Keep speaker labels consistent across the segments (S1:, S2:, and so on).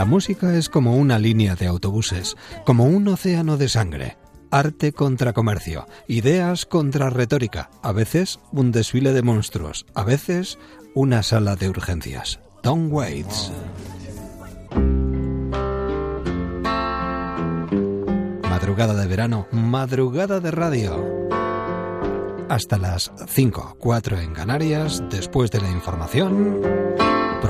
S1: La música es como una línea de autobuses, como un océano de sangre. Arte contra comercio, ideas contra retórica, a veces un desfile de monstruos, a veces una sala de urgencias. Tom Waits. Madrugada de verano, madrugada de radio. Hasta las 5, 4 en Canarias, después de la información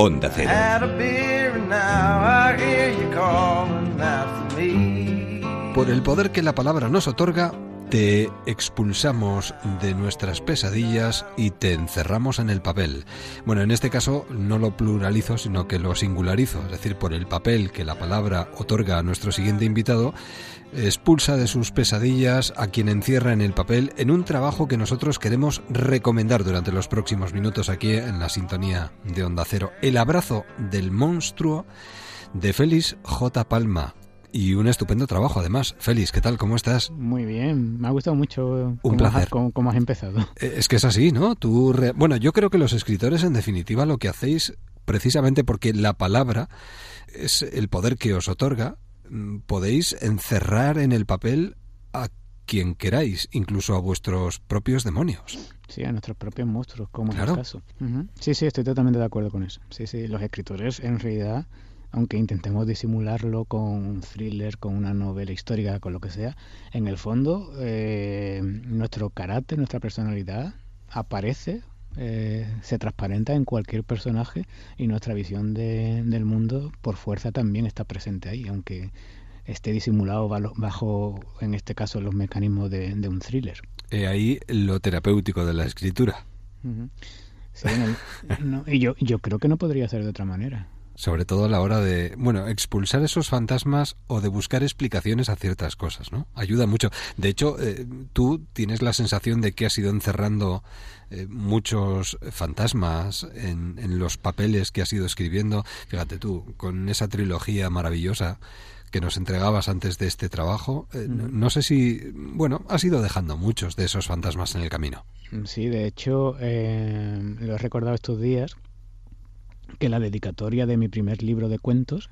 S2: Onda Cero.
S1: Por el poder que la palabra nos otorga, te expulsamos de nuestras pesadillas y te encerramos en el papel. Bueno, en este caso no lo pluralizo, sino que lo singularizo, es decir, por el papel que la palabra otorga a nuestro siguiente invitado, expulsa de sus pesadillas a quien encierra en el papel en un trabajo que nosotros queremos recomendar durante los próximos minutos aquí en la sintonía de Onda Cero. El abrazo del monstruo de Félix J. Palma. Y un estupendo trabajo, además. Félix, ¿qué tal? ¿Cómo estás?
S3: Muy bien, me ha gustado mucho
S1: un placer.
S3: Cómo, has empezado.
S1: Eh, es que es así, ¿no? Tú Bueno, yo creo que los escritores, en definitiva, lo que hacéis, precisamente porque la palabra es el poder que os otorga, mm, podéis encerrar en el papel a quien queráis, incluso a vuestros propios demonios.
S3: Sí, a nuestros propios monstruos, como en el caso. Sí, sí, estoy totalmente de acuerdo con eso. Sí, sí, los escritores en realidad aunque intentemos disimularlo con un thriller, con una novela histórica, con lo que sea, en el fondo eh, nuestro carácter, nuestra personalidad aparece, eh, se transparenta en cualquier personaje y nuestra visión del mundo por fuerza también está presente ahí, aunque esté disimulado bajo, en este caso, los mecanismos de, un thriller.
S1: He ahí lo terapéutico de la escritura.
S3: y yo, yo creo que no podría ser de otra manera
S1: sobre todo a la hora de, bueno, expulsar esos fantasmas o de buscar explicaciones a ciertas cosas, ¿no? Ayuda mucho. De hecho, eh, tú tienes la sensación de que has ido encerrando eh, muchos fantasmas en, los papeles que has ido escribiendo. Fíjate tú, con esa trilogía maravillosa que nos entregabas antes de este trabajo, eh, no, sé si, bueno, has ido dejando muchos de esos fantasmas en el camino.
S3: Sí, de hecho, lo he recordado estos días que la dedicatoria de mi primer libro de cuentos,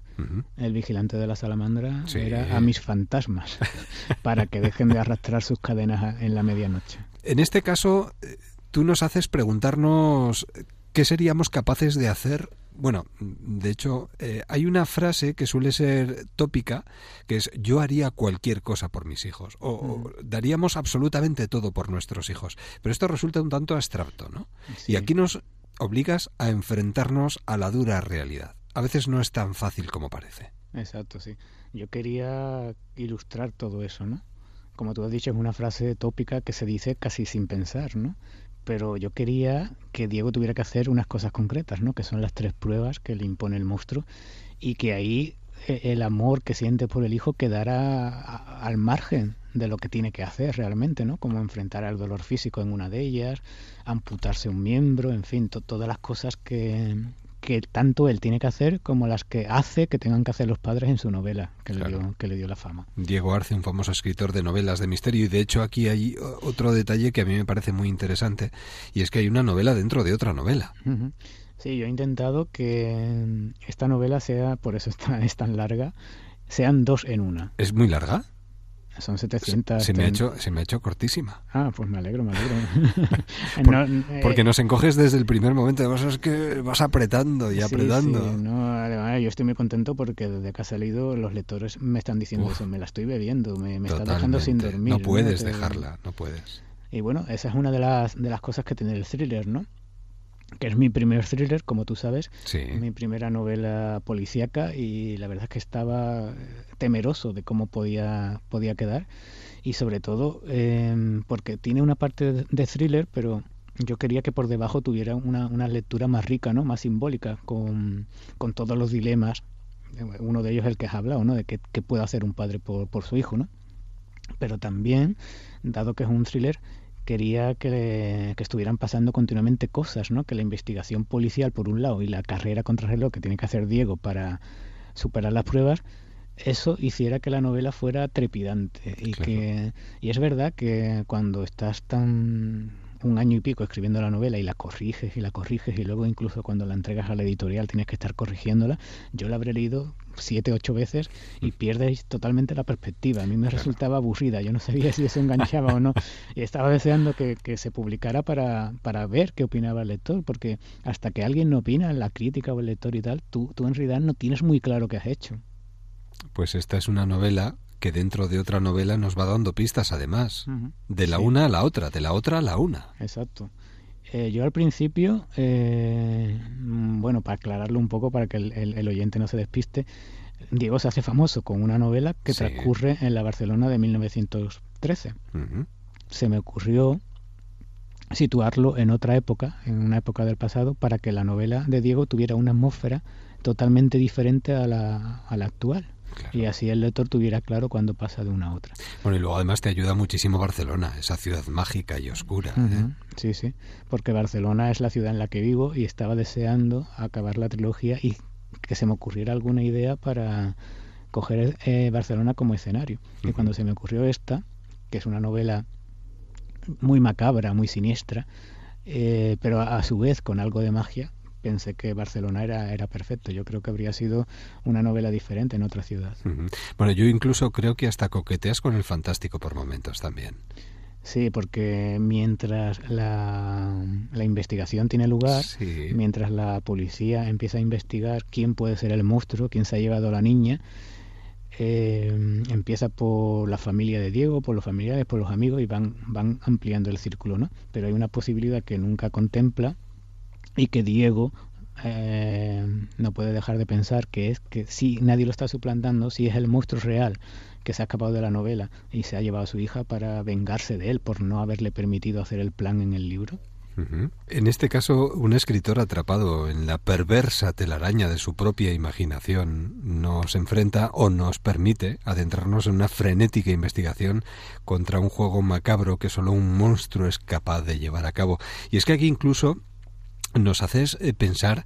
S3: El vigilante de la salamandra, era a mis fantasmas, para que dejen de arrastrar sus cadenas en la medianoche.
S1: En este caso, eh, tú nos haces preguntarnos qué seríamos capaces de hacer. Bueno, de hecho, eh, hay una frase que suele ser tópica, que es yo haría cualquier cosa por mis hijos, o, daríamos absolutamente todo por nuestros hijos. Pero esto resulta un tanto abstracto, ¿no? Y aquí nos obligas a enfrentarnos a la dura realidad. A veces no es tan fácil como parece.
S3: Exacto, sí. Yo quería ilustrar todo eso, ¿no? Como tú has dicho, es una frase tópica que se dice casi sin pensar, ¿no? Pero yo quería que Diego tuviera que hacer unas cosas concretas, ¿no? Que son las tres pruebas que le impone el monstruo y que ahí el amor que siente por el hijo quedara al margen de lo que tiene que hacer realmente, ¿no? Como enfrentar al dolor físico en una de ellas, amputarse un miembro, en fin, todas las cosas que, que tanto él tiene que hacer como las que hace que tengan que hacer los padres en su novela que, le, dio, que le dio la fama.
S1: Diego Arce, un famoso escritor de novelas de misterio, y de hecho aquí hay otro detalle que a mí me parece muy interesante, y es que hay una novela dentro de otra novela.
S3: Sí, yo he intentado que esta novela sea, por eso está, es tan larga, sean dos en una.
S1: ¿Es muy larga?
S3: son 700.
S1: Se me, ha hecho, se me ha hecho cortísima.
S3: Ah, pues me alegro, me alegro.
S1: Eh, porque nos encoges desde el primer momento, además es que vas apretando y apretando.
S3: Sí, no, además yo estoy muy contento porque desde que ha salido los lectores me están diciendo eso, me la estoy bebiendo, me, me está dejando sin dormir.
S1: No puedes dejarla, no puedes.
S3: Y bueno, esa es una de las, de las cosas que tiene el thriller, ¿no? Que es mi primer thriller, como tú sabes, mi primera novela policíaca y la verdad es que estaba temeroso de cómo podía, podía quedar y sobre todo em, porque tiene una parte de thriller, pero yo quería que por debajo tuviera una, una lectura más rica, ¿no? más simbólica, con, con, todos los dilemas. Uno de ellos es el que has hablado, ¿no? de qué, puede hacer un padre por, por su hijo. ¿no? Pero también, dado que es un thriller, quería que, estuvieran pasando continuamente cosas, ¿no? Que la investigación policial, por un lado, y la carrera contra reloj que tiene que hacer Diego para superar las pruebas, eso hiciera que la novela fuera trepidante. Y, que, y es verdad que cuando estás tan un año y pico escribiendo la novela y la corriges y la corriges y luego incluso cuando la entregas a la editorial tienes que estar corrigiéndola, yo la habré leído siete, ocho veces y mm. pierdes totalmente la perspectiva. A mí me resultaba aburrida, yo no sabía si eso enganchaba o no. Y estaba deseando que, se publicara para, para, ver qué opinaba el lector, porque hasta que alguien no opina, la crítica o el lector y tal, tú, tú en realidad no tienes muy claro qué has hecho.
S1: Pues esta es una novela que dentro de otra novela nos va dando pistas además, de la una a la otra, de la otra a la una.
S3: Exacto. Eh, yo al principio, eh, mm, bueno, para aclararlo un poco, para que el, oyente no se despiste, Diego se hace famoso con una novela que transcurre en la Barcelona de 1913. Se me ocurrió situarlo en otra época, en una época del pasado, para que la novela de Diego tuviera una atmósfera totalmente diferente a la, a la actual. Y así el lector tuviera claro cuándo pasa de una a otra.
S1: Bueno, y luego además te ayuda muchísimo Barcelona, esa ciudad mágica y oscura. ¿eh?
S3: Sí, sí, porque Barcelona es la ciudad en la que vivo y estaba deseando acabar la trilogía y que se me ocurriera alguna idea para coger eh, Barcelona como escenario. Y cuando se me ocurrió esta, que es una novela muy macabra, muy siniestra, eh, pero a, su vez con algo de magia, pensé que Barcelona era, era perfecto. Yo creo que habría sido una novela diferente en otra ciudad.
S1: Bueno, yo incluso creo que hasta coqueteas con el fantástico por momentos también.
S3: Sí, porque mientras la, la investigación tiene lugar, mientras la policía empieza a investigar quién puede ser el monstruo, quién se ha llevado a la niña, eh, empieza por la familia de Diego, por los familiares, por los amigos y van, van ampliando el círculo, ¿no? Pero hay una posibilidad que nunca contempla y que Diego eh, no puede dejar de pensar que es que si nadie lo está suplantando, si es el monstruo real que se ha escapado de la novela y se ha llevado a su hija para vengarse de él por no haberle permitido hacer el plan en el libro.
S1: En este caso, un escritor atrapado en la perversa telaraña de su propia imaginación nos enfrenta o nos permite adentrarnos en una frenética investigación contra un juego macabro que solo un monstruo es capaz de llevar a cabo. Y es que aquí incluso nos haces eh, pensar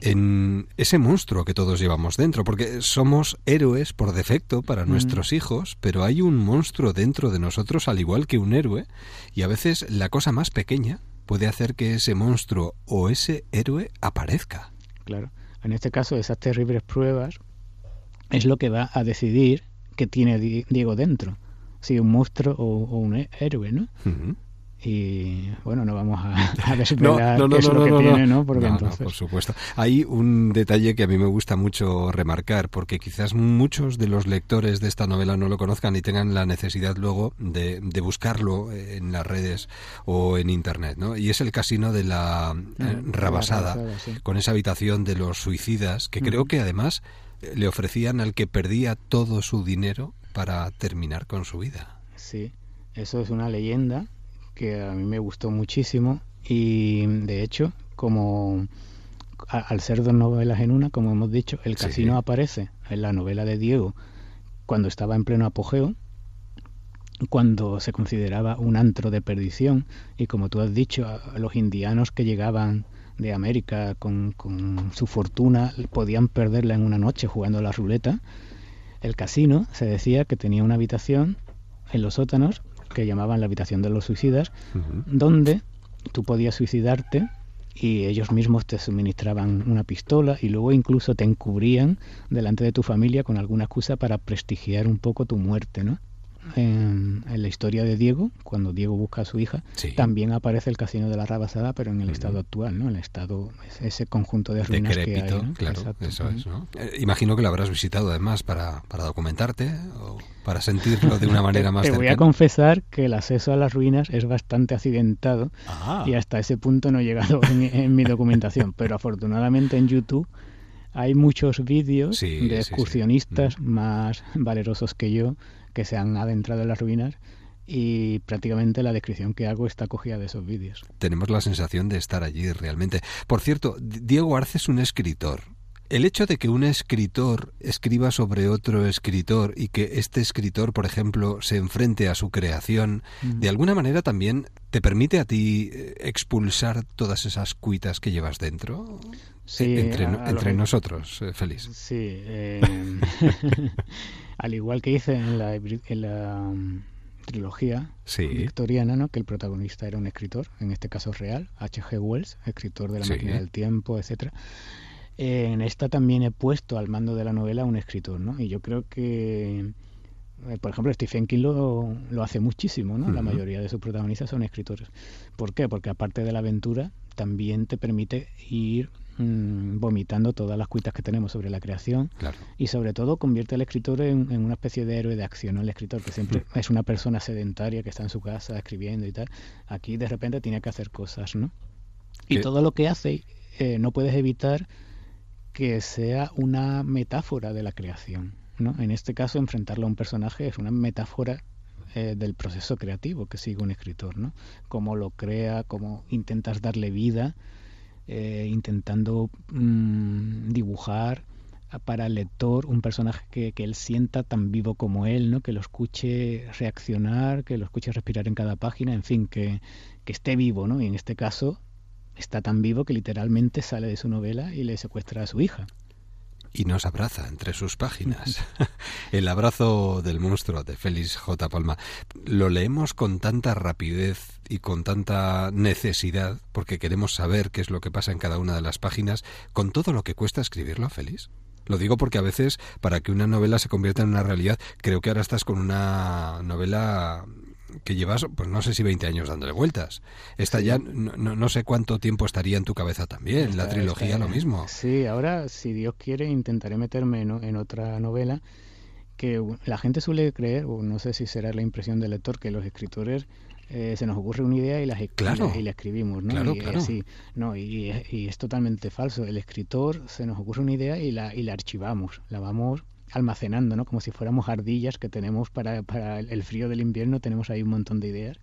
S1: en ese monstruo que todos llevamos dentro, porque somos héroes por defecto para mm. nuestros hijos, pero hay un monstruo dentro de nosotros al igual que un héroe, y a veces la cosa más pequeña puede hacer que ese monstruo o ese héroe aparezca.
S3: Claro, en este caso esas terribles pruebas es lo que va a decidir que tiene Diego dentro, si un monstruo o, un héroe, ¿no? Y bueno, no vamos a, a desvelar no, no, qué es lo que tiene, ¿no? Porque entonces...
S1: por supuesto. Hay un detalle que a mí me gusta mucho remarcar, porque quizás muchos de los lectores de esta novela no lo conozcan y tengan la necesidad luego de, de buscarlo en las redes o en internet, ¿no? Y es el casino de la eh, mm, Rabasada, con esa habitación de los suicidas, que creo que además eh, le ofrecían al que perdía todo su dinero para terminar con su vida.
S3: Sí, eso es una leyenda que a mí me gustó muchísimo y de hecho, como al ser dos novelas en una, como hemos dicho, el casino aparece en la novela de Diego cuando estaba en pleno apogeo, cuando se consideraba un antro de perdición y como tú has dicho, a los indianos que llegaban de América con, con su fortuna podían perderla en una noche jugando a la ruleta. El casino se decía que tenía una habitación en los sótanos que llamaban la habitación de los suicidas, donde tú podías suicidarte y ellos mismos te suministraban una pistola y luego incluso te encubrían delante de tu familia con alguna excusa para prestigiar un poco tu muerte, ¿no? En, la historia de Diego, cuando Diego busca a su hija, también aparece el casino de la Rabasada, pero en el estado actual, ¿no? El estado, ese conjunto de ruinas que hay.
S1: Claro, eso es, ¿no? Eh, imagino que lo habrás visitado además para, para documentarte o para sentirlo de una manera más
S3: Te voy a confesar que el acceso a las ruinas es bastante accidentado
S1: ah.
S3: y hasta ese punto no he llegado en mi documentación, pero afortunadamente en YouTube hay muchos vídeos de excursionistas más valerosos que yo que se han adentrado en las ruinas y prácticamente la descripción que hago está cogida de esos vídeos.
S1: Tenemos la sensación de estar allí realmente. Por cierto, Diego Arce es un escritor. El hecho de que un escritor escriba sobre otro escritor y que este escritor, por ejemplo, se enfrente a su creación, mm. de alguna manera también te permite a ti eh, expulsar todas esas cuitas que llevas dentro.
S3: Sí,
S1: entre, nosotros, eh, feliz.
S3: Sí. Eh, al igual que hice en la, en la mm, trilogía victoriana, ¿no? que el protagonista era un escritor, en este caso real, H.G. Wells, escritor de La máquina del tiempo, etcétera en esta también he puesto al mando de la novela un escritor, ¿no? Y yo creo que, eh, por ejemplo, Stephen King lo, lo hace muchísimo, ¿no? La mayoría de sus protagonistas son escritores. ¿Por qué? Porque aparte de la aventura, también te permite ir mm, vomitando todas las cuitas que tenemos sobre la creación y sobre todo convierte al escritor en, una especie de héroe de acción, ¿no? El escritor que siempre es una persona sedentaria que está en su casa escribiendo y tal, aquí de repente tiene que hacer cosas, ¿no? Y todo lo que hace eh, no puedes evitar que sea una metáfora de la creación. ¿no? En este caso, enfrentarlo a un personaje es una metáfora eh, del proceso creativo que sigue un escritor, ¿no? Cómo lo crea, cómo intentas darle vida, eh, intentando mm, dibujar para el lector un personaje que, que, él sienta tan vivo como él, ¿no? que lo escuche reaccionar, que lo escuche respirar en cada página, en fin, que, que esté vivo, ¿no? Y en este caso está tan vivo que literalmente sale de su novela y le secuestra a su hija.
S1: Y nos abraza entre sus páginas. El abrazo del monstruo de Félix J. Palma. Lo leemos con tanta rapidez y con tanta necesidad, porque queremos saber qué es lo que pasa en cada una de las páginas, con todo lo que cuesta escribirlo, Félix. Lo digo porque a veces, para que una novela se convierta en una realidad, creo que ahora estás con una novela que llevas, pues no sé si 20 años dándole vueltas. Esta ya no, no, sé cuánto tiempo estaría en tu cabeza también, la trilogía lo mismo.
S3: Sí, ahora, si Dios quiere, intentaré meterme en, otra novela que la gente suele creer, o no sé si será la impresión del lector, que los escritores eh, se nos ocurre una idea y la, y la escribimos, ¿no? y, no y, y, es totalmente falso. El escritor se nos ocurre una idea y la, y la archivamos, la vamos almacenando, ¿no? Como si fuéramos ardillas que tenemos para, para el frío del invierno, tenemos ahí un montón de ideas.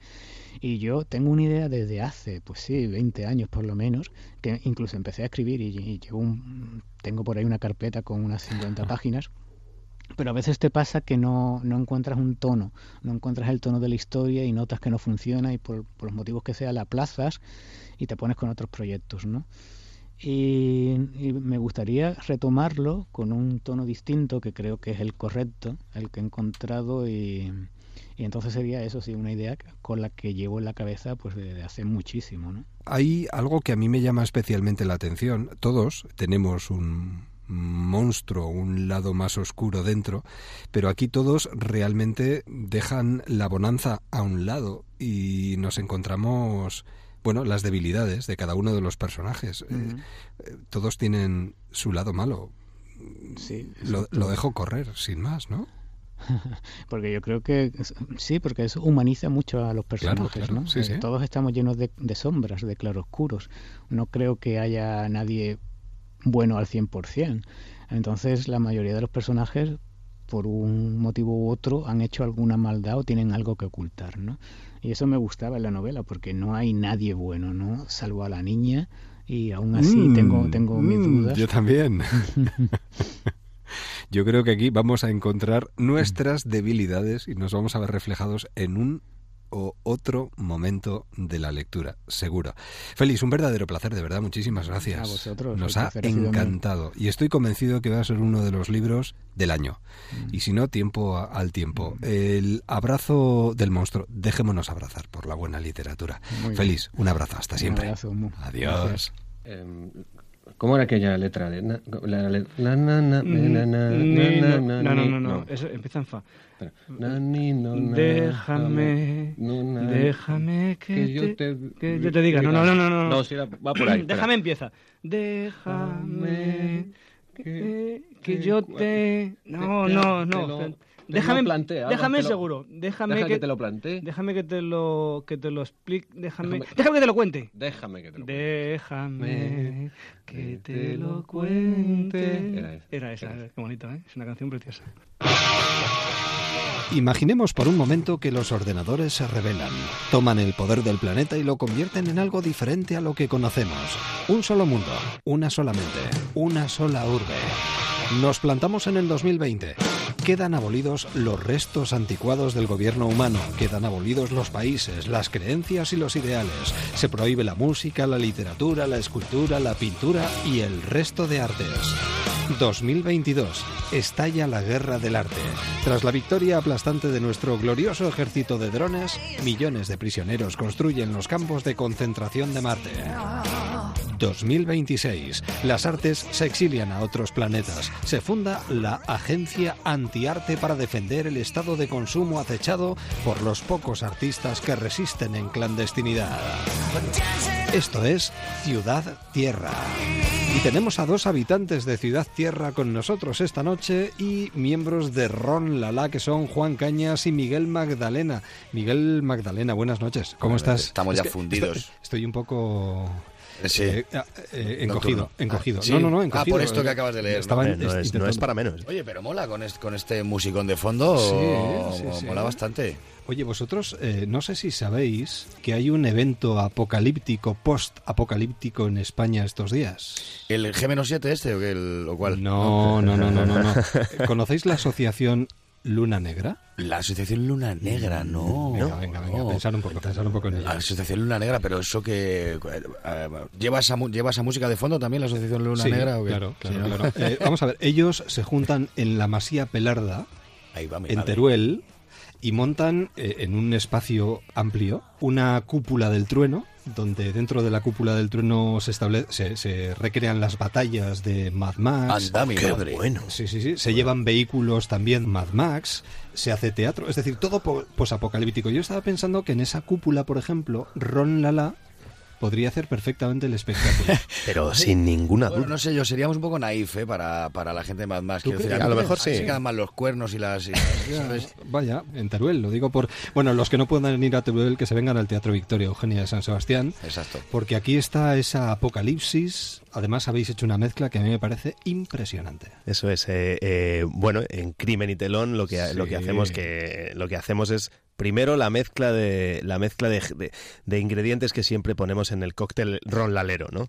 S3: Y yo tengo una idea desde hace, pues sí, 20 años por lo menos, que incluso empecé a escribir y, llevo un, tengo por ahí una carpeta con unas 50 páginas. Pero a veces te pasa que no, no encuentras un tono, no encuentras el tono de la historia y notas que no funciona y por, por los motivos que sea la aplazas y te pones con otros proyectos, ¿no? Y, me gustaría retomarlo con un tono distinto que creo que es el correcto, el que he encontrado y, entonces sería eso sí una idea con la que llevo en la cabeza pues desde hace muchísimo, ¿no?
S1: Hay algo que a mí me llama especialmente la atención. Todos tenemos un monstruo, un lado más oscuro dentro, pero aquí todos realmente dejan la bonanza a un lado y nos encontramos bueno, las debilidades de cada uno de los personajes. Eh, eh, todos tienen su lado malo.
S3: Sí,
S1: lo, dejo correr, sin más, ¿no?
S3: porque yo creo que sí, porque eso humaniza mucho a los personajes, ¿no? Eh, todos estamos llenos de, sombras, de claroscuros. No creo que haya nadie bueno al 100%. Entonces, la mayoría de los personajes, por un motivo u otro, han hecho alguna maldad o tienen algo que ocultar, ¿no? Y eso me gustaba en la novela, porque no hay nadie bueno, ¿no? Salvo a la niña, y aún así mm, tengo, tengo mis mm, dudas.
S1: Yo también. Yo creo que aquí vamos a encontrar nuestras debilidades y nos vamos a ver reflejados en un o otro momento de la lectura, seguro. Félix, un verdadero placer, de verdad, muchísimas gracias.
S3: A vosotros.
S1: Nos ha encantado y estoy convencido que va a ser uno de los libros del año. Mm. Y si no, tiempo al tiempo. Mm. El abrazo del monstruo, dejémonos abrazar por la buena literatura. Félix, un abrazo, hasta siempre.
S3: Un
S1: Adiós.
S4: Em, ¿Cómo era aquella letra? no,
S3: no, no, no, eso empieza en fa. Déjame, déjame que, yo te, que yo te diga. No, no, no, no. No,
S4: no si va por ahí.
S3: Déjame empieza. Déjame que, que yo te... No, no, no. Déjame, plantea, déjame seguro, déjame
S4: que, te lo plantee.
S3: Déjame que te lo que te lo explique, déjame, déjame, que te lo cuente.
S4: Déjame que te lo
S3: cuente. Déjame que te lo cuente. Era esa. Era esa, qué bonito, ¿eh? Es una canción preciosa.
S1: Imaginemos por un momento que los ordenadores se revelan, toman el poder del planeta y lo convierten en algo diferente a lo que conocemos. Un solo mundo, una sola mente, una sola urbe. Nos plantamos en el 2020. Quedan abolidos los restos anticuados del gobierno humano, quedan abolidos los países, las creencias y los ideales. Se prohíbe la música, la literatura, la escultura, la pintura y el resto de artes. 2022. Estalla la guerra del arte. Tras la victoria aplastante de nuestro glorioso ejército de drones, millones de prisioneros construyen los campos de concentración de Marte. 2026. Las artes se exilian a otros planetas. Se funda la Agencia Antiarte para defender el estado de consumo acechado por los pocos artistas que resisten en clandestinidad. Esto es Ciudad Tierra. Tenemos a dos habitantes de Ciudad Tierra con nosotros esta noche y miembros de Ron Lala que son Juan Cañas y Miguel Magdalena. Miguel Magdalena, buenas noches. ¿Cómo estás?
S5: Estamos ya fundidos.
S1: estoy un poco
S5: Sí. Eh,
S1: eh, encogido, encogido. No, no, no, encogido.
S5: Ah, por esto que acabas de leer.
S6: ¿no? no, es, para menos.
S5: Oye, pero mola con este, con este musicón de fondo. Sí, mola bastante.
S1: Oye, vosotros eh, no sé si sabéis que hay un evento apocalíptico, post-apocalíptico en España estos días.
S5: ¿El G-7 este o, el, o cuál?
S1: No, no, no, no, no. no. ¿Conocéis la asociación Luna Negra?
S5: La Asociación Luna Negra, no.
S1: Venga, venga, venga, pensar un poco, pensar un poco en ella.
S5: La Asociación Luna Negra, pero eso que... Eh, ¿Lleva esa, ¿Lleva esa música de fondo también, la Asociación Luna Negra? ¿o
S1: claro, claro, claro. Eh, vamos a ver, ellos se juntan en la Masía Pelarda, en Teruel, y montan eh, en un espacio amplio una cúpula del trueno donde dentro de la cúpula del trueno se establece, se, recrean las batallas de Mad Max.
S5: Anda, Qué
S1: bueno. Sí, sí, sí. Se llevan vehículos también Mad Max, se hace teatro, es decir, todo posapocalíptico. Yo estaba pensando que en esa cúpula, por ejemplo, Ron Lala podría hacer perfectamente el espectáculo.
S6: Pero sin ninguna duda.
S5: no sé, yo seríamos un poco naif ¿eh? para, para la gente más más.
S6: a, lo mejor sí. Se
S5: quedan mal los cuernos y las...
S1: vaya, en Teruel, lo digo por... Bueno, los que no puedan ir a Teruel, que se vengan al Teatro Victoria Eugenia de San Sebastián.
S5: Exacto.
S1: Porque aquí está esa apocalipsis. Además, habéis hecho una mezcla que a mí me parece impresionante.
S6: Eso es. Eh, eh, bueno, en Crimen y Telón lo que, lo que hacemos que lo que hacemos es Primero la mezcla de la mezcla de, de, ingredientes que siempre ponemos en el cóctel ron lalero, ¿no?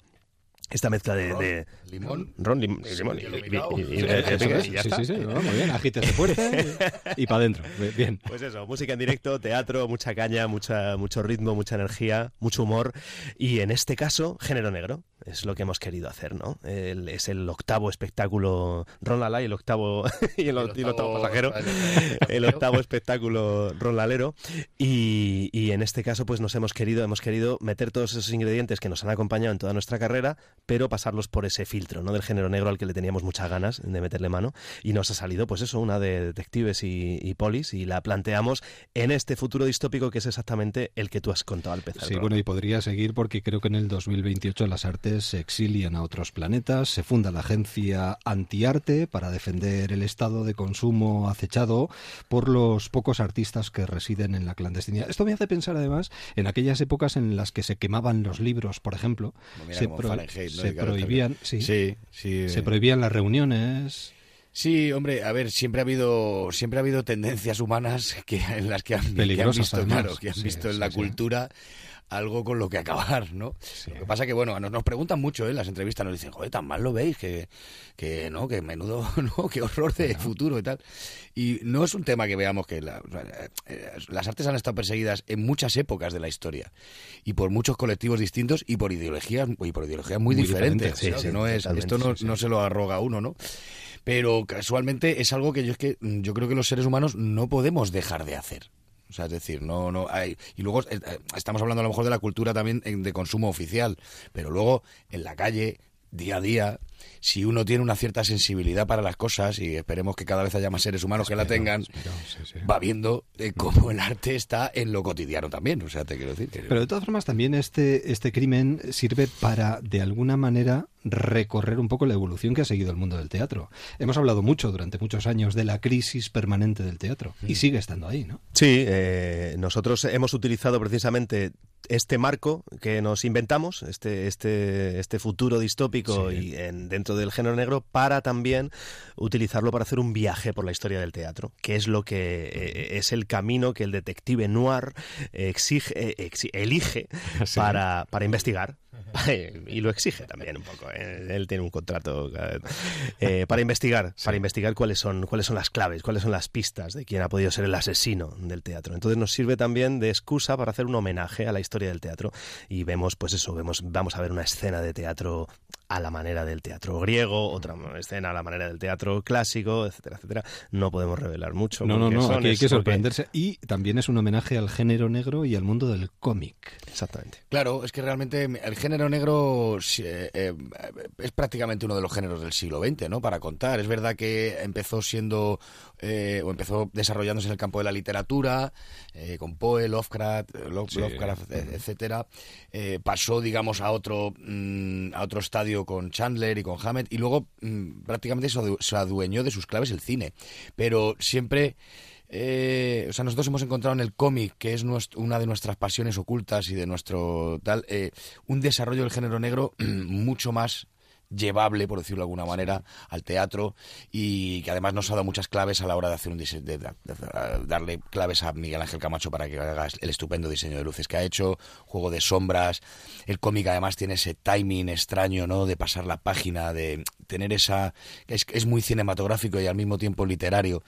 S6: Esta mezcla de,
S5: limón.
S6: Ron limón. y,
S1: ya está. Sí, sí, muy bien agítese fuerte y, para adentro bien
S6: pues eso música en directo teatro mucha caña mucha mucho ritmo mucha energía mucho humor. Y en este caso género negro es lo que hemos querido hacer no es el octavo espectáculo Ron Lala y el octavo y el, octavo, pasajero. El octavo espectáculo Ron Lalero. Y, y en este caso pues nos hemos querido hemos querido meter todos esos ingredientes que nos han acompañado en toda nuestra carrera pero pasarlos por ese filtro, ¿no? Del género negro al que le teníamos muchas ganas de meterle mano. Y nos ha salido, pues eso, una de detectives y, polis, y la planteamos en este futuro distópico que es exactamente el que tú has contado al empezar.
S1: Sí, bueno, y podría seguir porque creo que en el 2028 las artes se exilian a otros planetas, se funda la agencia Antiarte para defender el estado de consumo acechado por los pocos artistas que residen en la clandestinidad. Esto me hace pensar además en aquellas épocas en las que se quemaban los libros, por ejemplo. se, se prohibían, sí, sí, se prohibían las reuniones.
S5: Sí, hombre, a ver, siempre ha habido siempre ha habido tendencias humanas que en las que han, visto, claro, que han visto en la cultura algo con lo que acabar, ¿no? Lo que pasa que, bueno, nos, nos preguntan mucho ¿eh? en las entrevistas, nos dicen, joder, tan mal lo veis, que, que no, que menudo, no, qué horror de futuro y tal. Y no es un tema que veamos que eh, las artes han estado perseguidas en muchas épocas de la historia y por muchos colectivos distintos y por ideologías, y por ideologías muy, diferentes. no es, esto no, no se lo arroga uno, ¿no? pero casualmente es algo que yo es que yo creo que los seres humanos no podemos dejar de hacer. O sea, es decir, no, no hay. Y luego eh, estamos hablando a lo mejor de la cultura también de consumo oficial, pero luego en la calle día a día, si uno tiene una cierta sensibilidad para las cosas, y esperemos que cada vez haya más seres humanos que la tengan, va viendo eh, cómo el arte está en lo cotidiano también. O sea, te quiero decir.
S1: Pero de todas formas, también este, este crimen sirve para, de alguna manera, recorrer un poco la evolución que ha seguido el mundo del teatro. Hemos hablado mucho durante muchos años de la crisis permanente del teatro y mm. sigue estando ahí, ¿no?
S6: Sí, eh, nosotros hemos utilizado precisamente este marco que nos inventamos, este, este, este futuro distópico y en, dentro del género negro, para también utilizarlo para hacer un viaje por la historia del teatro, que es lo que eh, es el camino que el detective noir exige, eh, elige para, para investigar y lo exige también un poco. ¿eh? Él tiene un contrato eh, para investigar, para investigar cuáles son, cuáles son las claves, cuáles son las pistas de quién ha podido ser el asesino del teatro. Entonces nos sirve también de excusa para hacer un homenaje a la historia del teatro y vemos, pues eso, vemos, vamos a ver una escena de teatro a la manera del teatro griego, otra escena a la manera del teatro clásico, etcétera, etcétera. No podemos revelar mucho.
S1: No, no, no, aquí hay que sorprenderse. Y también es un homenaje al género negro y al mundo del cómic.
S6: Exactamente.
S5: Claro, es que realmente el género negro eh, eh, es prácticamente uno de los géneros del siglo XX, ¿no? Para contar. Es verdad que empezó siendo eh, o empezó desarrollándose en el campo de la literatura, con Poe, Lovecraft, Lovecraft etcétera. pasó, digamos, a otro mm, a otro estadio con Chandler y con Hammett y luego mm, prácticamente se adueñó de sus claves el cine. Pero siempre eh, o sea, nosotros hemos encontrado en el cómic, que es una de nuestras pasiones ocultas y de nuestro tal, eh, un desarrollo del género negro mucho más llevable, por decirlo de alguna manera, al teatro y que además nos ha dado muchas claves a la hora de hacer un diseño, de, darle claves a Miguel Ángel Camacho para que haga el estupendo diseño de luces que ha hecho, juego de sombras, el cómic además tiene ese timing extraño, ¿no? De pasar la página, de tener esa es, es muy cinematográfico y al mismo tiempo literario,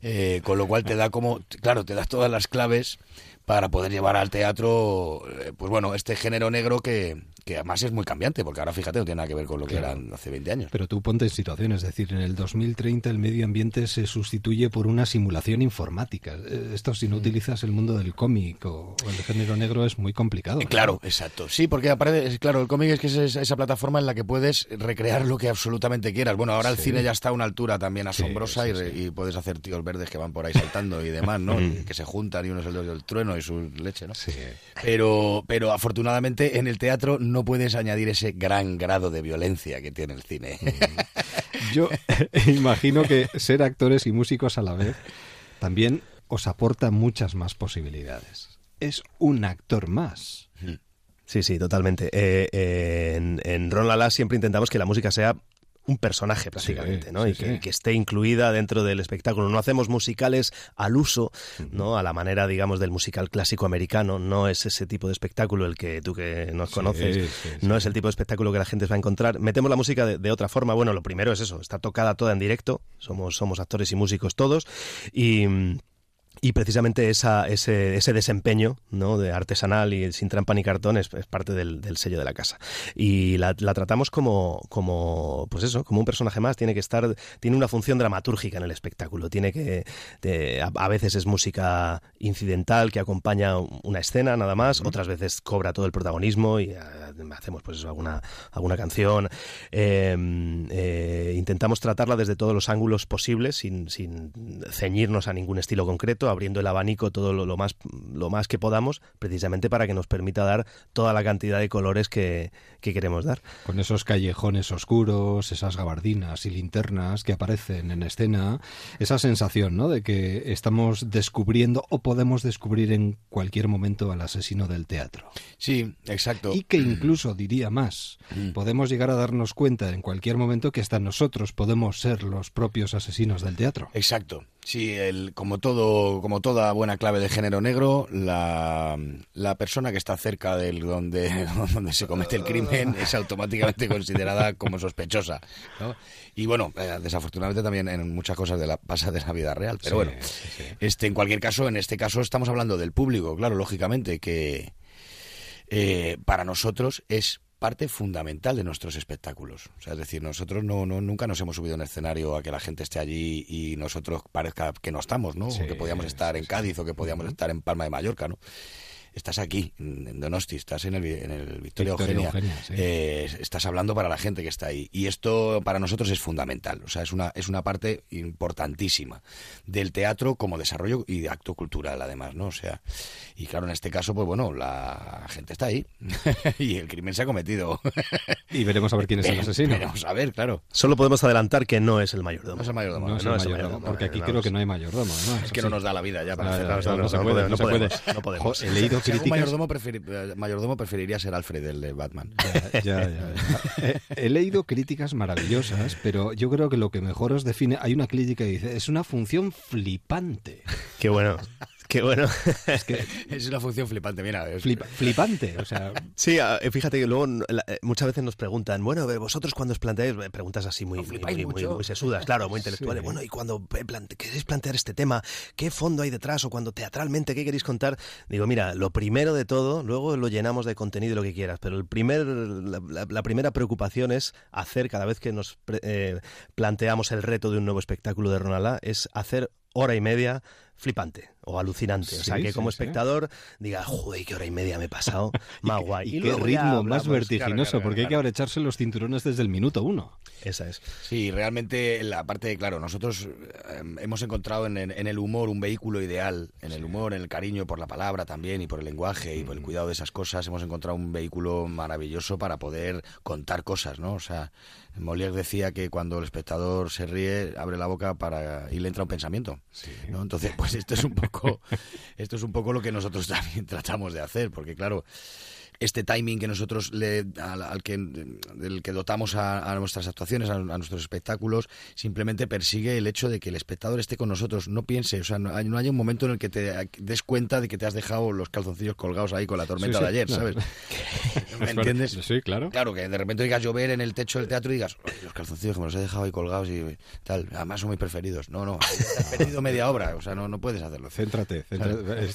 S5: eh, con lo cual te da como, claro, te da todas las claves para poder llevar al teatro, eh, pues bueno, este género negro que, que además es muy cambiante, porque ahora fíjate, no tiene nada que ver con lo que eran hace 20 años.
S1: Pero tú ponte en situación, es decir, en el 2030 el medio ambiente se sustituye por una simulación informática. Eh, esto si no mm. utilizas el mundo del cómic o, el género negro es muy complicado.
S5: Eh, claro, exacto. Sí, porque aparece, claro, el cómic es que es esa plataforma en la que puedes recrear lo que absolutamente quieras. Bueno, ahora el cine ya está a una altura también asombrosa y, puedes hacer tíos verdes que van por ahí saltando y demás, ¿no? Mm. que se juntan y uno es el del trueno y su leche, ¿no?
S1: Sí.
S5: Pero, pero afortunadamente en el teatro no puedes añadir ese gran grado de violencia que tiene el cine.
S1: Yo imagino que ser actores y músicos a la vez también os aporta muchas más posibilidades. Es un actor más.
S6: Sí, sí, totalmente. Eh, en, en Ron Lala siempre intentamos que la música sea un personaje prácticamente, ¿no? y que, esté incluida dentro del espectáculo. No hacemos musicales al uso, ¿no? A la manera, digamos, del musical clásico americano. No es ese tipo de espectáculo el que tú que nos conoces, no es el tipo de espectáculo que la gente va a encontrar. Metemos la música de, de, otra forma. Bueno, lo primero es eso, está tocada toda en directo. Somos, somos actores y músicos todos. Y y precisamente esa, ese, ese, desempeño ¿no? de artesanal y sin trampa ni cartón es, parte del, sello de la casa. Y la, tratamos como, como, pues eso, como un personaje más. Tiene que estar, tiene una función dramatúrgica en el espectáculo. Tiene que, a, veces es música incidental que acompaña una escena nada más. Otras veces cobra todo el protagonismo y eh, hacemos pues eso, alguna, alguna canción. Em, eh, intentamos tratarla desde todos los ángulos posibles sin, sin ceñirnos a ningún estilo concreto abriendo el abanico todo lo, más, lo más que podamos, precisamente para que nos permita dar toda la cantidad de colores que, queremos dar.
S1: Con esos callejones oscuros, esas gabardinas y linternas que aparecen en escena, esa sensación ¿no? de que estamos descubriendo o podemos descubrir en cualquier momento al asesino del teatro.
S5: Sí, exacto.
S1: Y que incluso, diría más, mm. podemos llegar a darnos cuenta en cualquier momento que hasta nosotros podemos ser los propios asesinos del teatro.
S5: Exacto. Sí, el, como todo, como toda buena clave de género negro, la, la persona que está cerca del donde, donde se comete el crimen es automáticamente considerada como sospechosa. ¿no? Y bueno, eh, desafortunadamente también en muchas cosas de la pasa de la vida real. Pero bueno, este, en cualquier caso, en este caso estamos hablando del público, claro, lógicamente, que eh, para nosotros es parte fundamental de nuestros espectáculos. O sea, es decir, nosotros no, no, nunca nos hemos subido a un escenario a que la gente esté allí y nosotros parezca que no estamos, ¿no? o que podíamos estar en Cádiz o que podíamos estar en Palma de Mallorca, ¿no? Estás aquí, en Donosti, estás en el, en el Victoria, Eugenia, eh, estás hablando para la gente que está ahí. Y esto para nosotros es fundamental, o sea, es una, es una parte importantísima del teatro como desarrollo y de acto cultural, además, ¿no? O sea, y claro, en este caso, pues bueno, la gente está ahí y el crimen se ha cometido.
S1: y veremos a ver quién es el asesino.
S5: Veremos a ver, claro.
S6: Solo podemos adelantar que no es el mayordomo.
S5: No es el mayordomo.
S1: No es el mayordomo, porque aquí creo que no hay mayordomo.
S5: Es que no nos da la vida ya para
S1: hacer no, se no, puede.
S5: No podemos. he leído críticas... mayordomo, mayordomo, preferiría ser Alfred, el de Batman.
S1: Ya, ya, he, leído críticas maravillosas, pero yo creo que lo que mejor os define... Hay una crítica que dice, es una función flipante.
S6: Qué bueno. Qué bueno.
S5: Es que es una función flipante, mira.
S1: flipante, o sea.
S6: Sí, eh, fíjate que luego eh, muchas veces nos preguntan, bueno, vosotros cuando os planteáis, eh, preguntas así muy, muy, muy, sesudas, claro, muy intelectuales. Bueno, y cuando queréis plantear este tema, ¿qué fondo hay detrás? O cuando teatralmente, ¿qué queréis contar? Digo, mira, lo primero de todo, luego lo llenamos de contenido y lo que quieras, pero el primer, la, primera preocupación es hacer, cada vez que nos planteamos el reto de un nuevo espectáculo de Ronalá, es hacer hora y media flipante o alucinante. o sea, que como espectador diga, joder, qué hora y media me he pasado, más guay.
S1: Y, qué ritmo más vertiginoso, porque hay que abrecharse los cinturones desde el minuto uno.
S6: Esa es.
S5: Sí, realmente la parte, claro, nosotros eh, hemos encontrado en, el humor un vehículo ideal, en el humor, en el cariño por la palabra también y por el lenguaje y por el mm. cuidado de esas cosas, hemos encontrado un vehículo maravilloso para poder contar cosas, ¿no? O sea, Molière decía que cuando el espectador se ríe, abre la boca para y le entra un pensamiento. ¿no? Entonces, pues esto es un poco, esto es un poco lo que nosotros también tratamos de hacer, porque claro, este timing que nosotros le, al, que, del que dotamos a, nuestras actuaciones, a, nuestros espectáculos, simplemente persigue el hecho de que el espectador esté con nosotros, no piense, o sea, no, no haya un momento en el que te des cuenta de que te has dejado los calzoncillos colgados ahí con la tormenta de ayer, ¿sabes? ¿Me entiendes?
S1: Sí, claro.
S5: Claro, que de repente digas llover en el techo del teatro y digas, los calzoncillos que me los he dejado ahí colgados y tal, además son mis preferidos. No, no, has perdido media obra, o sea, no, no puedes hacerlo.
S1: Céntrate,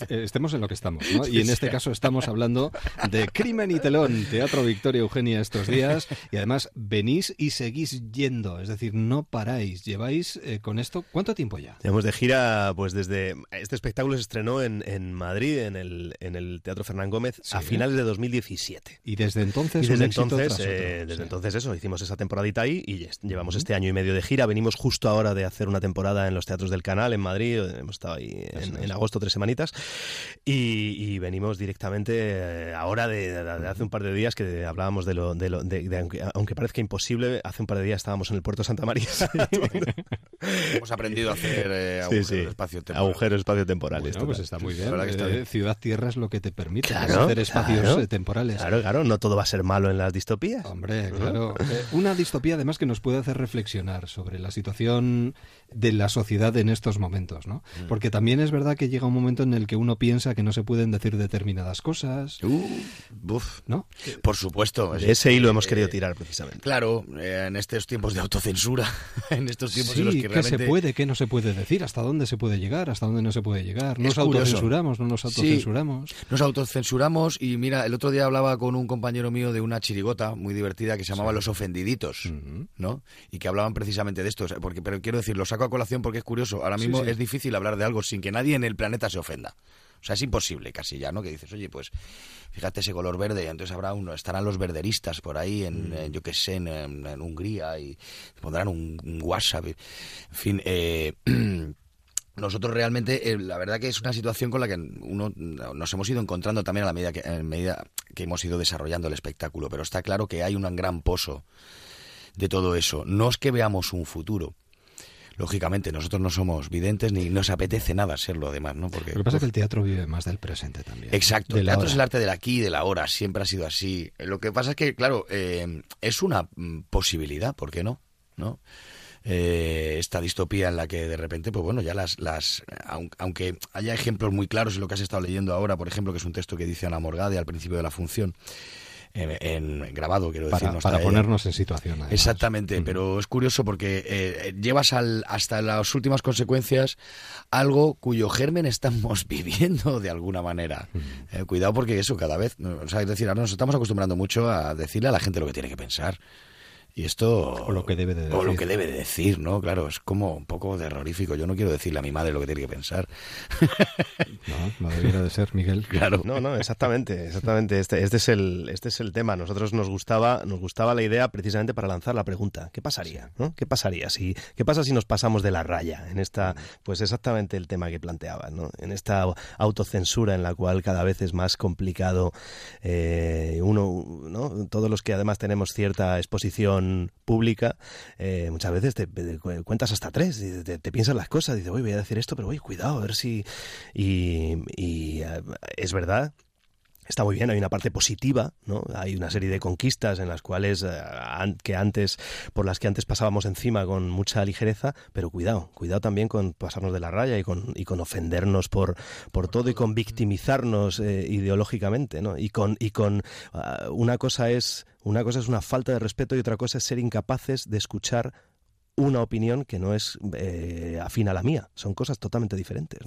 S1: estemos en lo que estamos, ¿no? Y en este caso estamos hablando de Crimen y Telón, Teatro Victoria Eugenia estos días. Y además venís y seguís yendo, es decir, no paráis. Lleváis eh, con esto, ¿cuánto tiempo ya?
S6: Llevamos de gira, pues desde. Este espectáculo se estrenó en, en Madrid, en el, en el Teatro Fernán Gómez, a finales de 2017.
S1: Y desde entonces.
S6: desde entonces, eh, desde entonces eso, hicimos esa temporadita ahí y llevamos este año y medio de gira. Venimos justo ahora de hacer una temporada en los teatros del canal en Madrid. Hemos estado ahí en, agosto tres semanitas. Y, venimos directamente eh, ahora de hace un par de días que hablábamos de lo, de, lo, de, aunque, parezca imposible, hace un par de días estábamos en el puerto Santa María.
S5: Hemos aprendido a hacer eh, agujeros espacio temporal.
S6: Agujeros espacio temporales.
S1: Bueno, pues está muy bien. Eh, ciudad tierra es lo que te permite hacer espacios eh, temporales.
S6: Claro, claro, no todo va a ser malo en las distopías.
S1: Hombre, claro. una distopía además que nos puede hacer reflexionar sobre la situación de la sociedad en estos momentos, ¿no? Mm. Porque también es verdad que llega un momento en el que uno piensa que no se pueden decir determinadas cosas.
S5: Uh, ¿No? Por supuesto.
S6: ese hilo hemos querido tirar precisamente.
S5: Claro, eh, en estos tiempos de autocensura, en estos tiempos en los que realmente...
S1: ¿qué se puede, qué no se puede decir? ¿Hasta dónde se puede llegar? ¿Hasta dónde no se puede llegar? ¿Nos autocensuramos? ¿No nos autocensuramos?
S5: nos autocensuramos y mira, el otro día hablaba con un compañero mío de una chirigota muy divertida que se llamaba Los Ofendiditos, ¿no? Y que hablaban precisamente de esto. Porque, pero quiero decir, los saco a colación porque es curioso. Ahora mismo es difícil hablar de algo sin que nadie en el planeta se ofenda. O sea, es imposible casi ya, ¿no? Que dices, oye, pues fíjate ese color verde, entonces habrá uno, estarán los verderistas por ahí, en, mm. yo qué sé, en, Hungría, y pondrán un, WhatsApp. En fin, eh, nosotros realmente, eh, la verdad que es una situación con la que uno nos hemos ido encontrando también a la medida que, a medida que hemos ido desarrollando el espectáculo, pero está claro que hay un gran pozo de todo eso. No es que veamos un futuro, lógicamente nosotros no somos videntes ni nos apetece nada serlo además, ¿no?
S1: Porque lo que pasa es que el teatro vive más del presente también.
S5: Exacto, el teatro es el arte del aquí y del ahora, siempre ha sido así. Lo que pasa es que, claro, eh, es una mm, posibilidad, ¿por qué no? ¿No? Eh, esta distopía en la que de repente, pues bueno, ya las, las aunque haya ejemplos muy claros en lo que has estado leyendo ahora, por ejemplo, que es un texto que dice Ana Morgade al principio de la función, en, grabado, quiero
S1: decir. para ponernos en situación.
S5: Exactamente, pero es curioso porque eh, llevas al, hasta las últimas consecuencias algo cuyo germen estamos viviendo de alguna manera. Eh, cuidado porque eso cada vez, o sea, es decir, ahora nos estamos acostumbrando mucho a decirle a la gente lo que tiene que pensar. Y esto...
S1: O lo que debe de decir.
S5: O lo que debe de decir, ¿no? Claro, es como un poco terrorífico. Yo no quiero decirle a mi madre lo que tiene que pensar.
S1: No, no debiera de ser, Miguel.
S5: Claro.
S6: No, no, exactamente, exactamente. Este, este, es el, este es el tema. Nosotros nos gustaba, nos gustaba la idea precisamente para lanzar la pregunta. ¿Qué pasaría? ¿no? ¿Qué pasaría si, qué pasa si nos pasamos de la raya en esta, pues exactamente el tema que planteaba, ¿no? En esta autocensura en la cual cada vez es más complicado eh, uno, ¿no? Todos los que además tenemos cierta exposición pública, eh, muchas veces te, cuentas hasta tres, te, piensas las cosas, dices, voy a decir esto, pero voy, cuidado, a ver si... Y, y eh, es verdad está muy bien, hay una parte positiva, ¿no? Hay una serie de conquistas en las cuales eh, que antes por las que antes pasábamos encima con mucha ligereza, pero cuidado, cuidado también con pasarnos de la raya y con y con ofendernos por por todo y con victimizarnos ideológicamente, ¿no? Y con y con ah, una cosa es una cosa es una falta de respeto y otra cosa es ser incapaces de escuchar una opinión que no es eh, afín a la mía. Son cosas totalmente diferentes.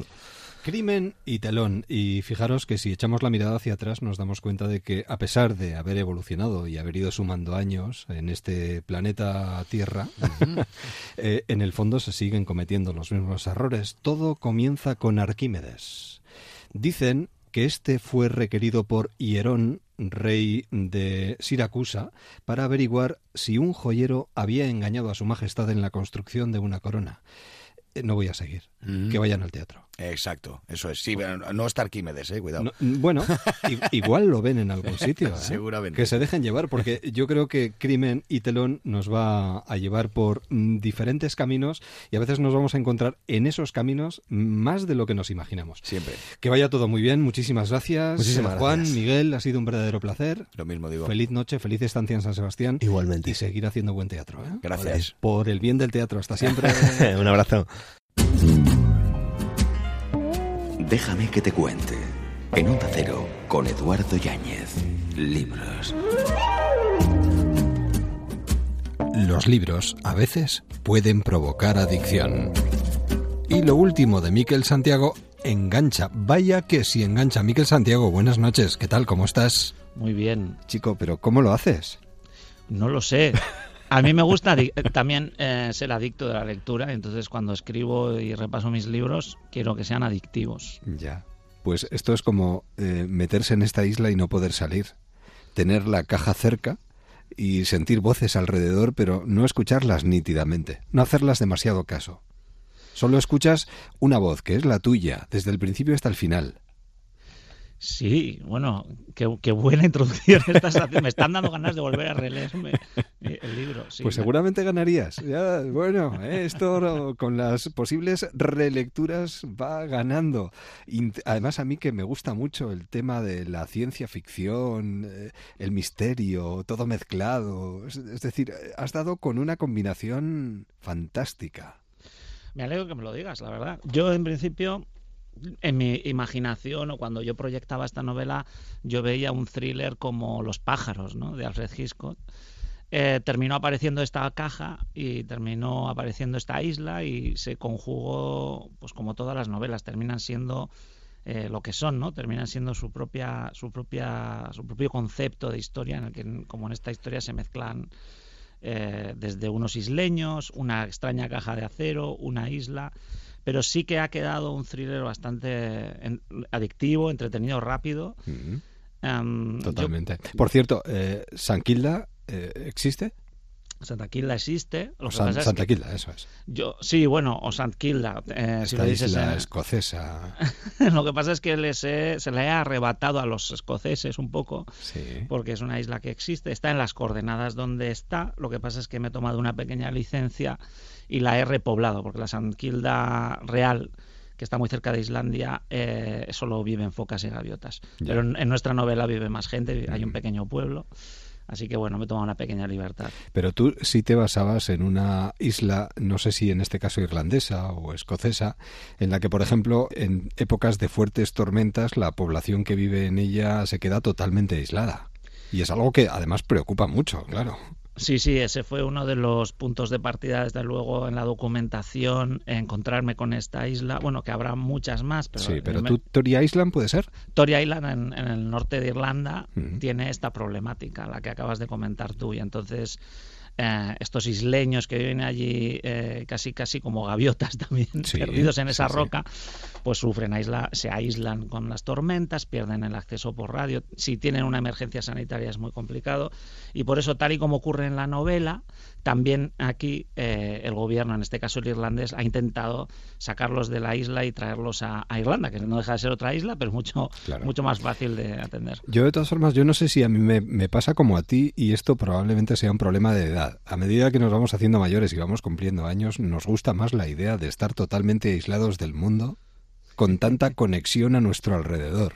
S1: Crimen y telón. Y fijaros que si echamos la mirada hacia atrás nos damos cuenta de que a pesar de haber evolucionado y haber ido sumando años en este planeta Tierra, eh, en el fondo se siguen cometiendo los mismos errores. Todo comienza con Arquímedes. Dicen que este fue requerido por Hierón, rey de Siracusa, para averiguar si un joyero había engañado a su majestad en la construcción de una corona. Eh, no voy a seguir. Que vayan al teatro.
S5: Exacto, eso es. Sí, no está Arquímedes, eh, cuidado.
S1: bueno, igual lo ven en algún sitio. ¿eh?
S5: Seguramente.
S1: Que se dejen llevar, porque yo creo que Crimen y Telón nos va a llevar por mm, diferentes caminos y a veces nos vamos a encontrar en esos caminos más de lo que nos imaginamos.
S5: Siempre.
S1: Que vaya todo muy bien, muchísimas gracias.
S6: Muchísimas
S1: Juan, Miguel, ha sido un verdadero placer.
S5: Lo mismo digo.
S1: Feliz noche, feliz estancia en San Sebastián.
S6: Igualmente.
S1: Y seguir haciendo buen teatro. ¿eh?
S5: Gracias.
S1: Por el bien del teatro. Hasta siempre.
S6: un abrazo.
S7: Déjame que te cuente. En Onda Cero, con Eduardo Yáñez. Libros.
S1: Los libros a veces pueden provocar adicción. Y lo último de Miquel Santiago engancha. Vaya que si engancha. Miquel Santiago, buenas noches. ¿Qué tal? ¿Cómo estás?
S8: Muy bien.
S1: Chico, pero ¿cómo lo haces?
S8: No lo sé. A mí me gusta también eh, ser adicto de la lectura, entonces cuando escribo y repaso mis libros quiero que sean adictivos.
S1: Ya. Pues esto es como eh, meterse en esta isla y no poder salir. Tener la caja cerca y sentir voces alrededor, pero no escucharlas nítidamente, no hacerlas demasiado caso. Solo escuchas una voz, que es la tuya, desde el principio hasta el final.
S8: Sí, bueno, qué, buena introducción estás haciendo. Me están dando ganas de volver a releerme el libro.
S1: pues seguramente ganarías. Ya, bueno, eh, esto con las posibles relecturas va ganando. además, a mí que me gusta mucho el tema de la ciencia ficción, eh, el misterio, todo mezclado. Es, decir, has dado con una combinación fantástica.
S8: Me alegro que me lo digas, la verdad. Yo, en principio, en mi imaginación o cuando yo proyectaba esta novela, yo veía un thriller como Los pájaros, ¿no? De Alfred Hitchcock. Eh, terminó apareciendo esta caja y terminó apareciendo esta isla y se conjugó, pues como todas las novelas, terminan siendo eh, lo que son, ¿no? Terminan siendo su propia, su propia, su propio concepto de historia en el que, como en esta historia, se mezclan eh, desde unos isleños, una extraña caja de acero, una isla pero sí que ha quedado un thriller bastante adictivo, entretenido, rápido.
S1: Em, Totalmente. Por cierto, eh, ¿Sanquilda eh, existe?
S8: Santa Kilda existe.
S1: Santa Kilda, eso es.
S8: Yo, sí, bueno, o Sant Kilda.
S1: Eh, si lo dices, isla escocesa.
S8: lo que pasa es que se le ha arrebatado a los escoceses un poco, porque es una isla que existe, está en las coordenadas donde está. Lo que pasa es que me he tomado una pequeña licencia y la he repoblado, porque la Sant Kilda real que está muy cerca de Islandia, eh, solo viven focas y gaviotas. Pero en, nuestra novela vive más gente, hay un pequeño pueblo. Así que bueno, me he tomado una pequeña libertad.
S1: Pero tú sí te basabas en una isla, no sé si en este caso irlandesa o escocesa, en la que, por ejemplo, en épocas de fuertes tormentas, la población que vive en ella se queda totalmente aislada. Y es algo que además preocupa mucho, claro.
S8: Sí, sí, ese fue uno de los puntos de partida, desde luego, en la documentación, encontrarme con esta isla. Bueno, que habrá muchas más, pero...
S1: Sí, pero tú, Toria Island puede ser.
S8: Toria Island, en, el norte de Irlanda, tiene esta problemática, la que acabas de comentar tú, y entonces... eh, estos isleños que viven allí eh, casi casi como gaviotas también perdidos en esa roca pues sufren aisla, se aíslan con las tormentas pierden el acceso por radio. Si tienen una emergencia sanitaria es muy complicado. Y por eso tal y como ocurre en la novela también aquí eh, el gobierno en este caso el irlandés ha intentado sacarlos de la isla y traerlos a, Irlanda que no deja de ser otra isla pero mucho mucho más fácil de atender.
S1: Yo de todas formas yo no sé si a mí me pasa como a ti y esto probablemente sea un problema de edad. A medida que nos vamos haciendo mayores y vamos cumpliendo años, nos gusta más la idea de estar totalmente aislados del mundo con tanta conexión a nuestro alrededor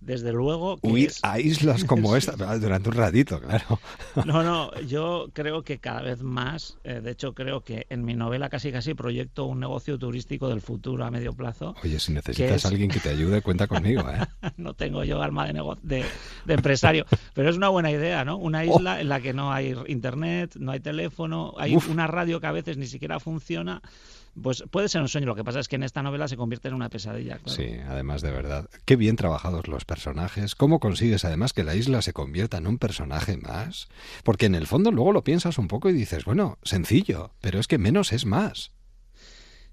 S8: desde luego. Que
S1: Huir a islas como esta durante un ratito, claro.
S8: No, no, yo creo que cada vez más, eh, de hecho creo que en mi novela casi casi proyecto un negocio turístico del futuro a medio plazo.
S1: Oye, si necesitas a alguien que te ayude, cuenta conmigo, ¿eh?
S8: no tengo yo alma de, de, de, empresario, pero es una buena idea, ¿no? Una oh. isla en la que no hay internet, no hay teléfono, hay una radio que a veces ni siquiera funciona pues puede ser un sueño. Lo que pasa es que en esta novela se convierte en una pesadilla.
S1: Sí, además de verdad. Qué bien trabajados los personajes. ¿Cómo consigues además que la isla se convierta en un personaje más? Porque en el fondo luego lo piensas un poco y dices, bueno, sencillo, pero es que menos es más.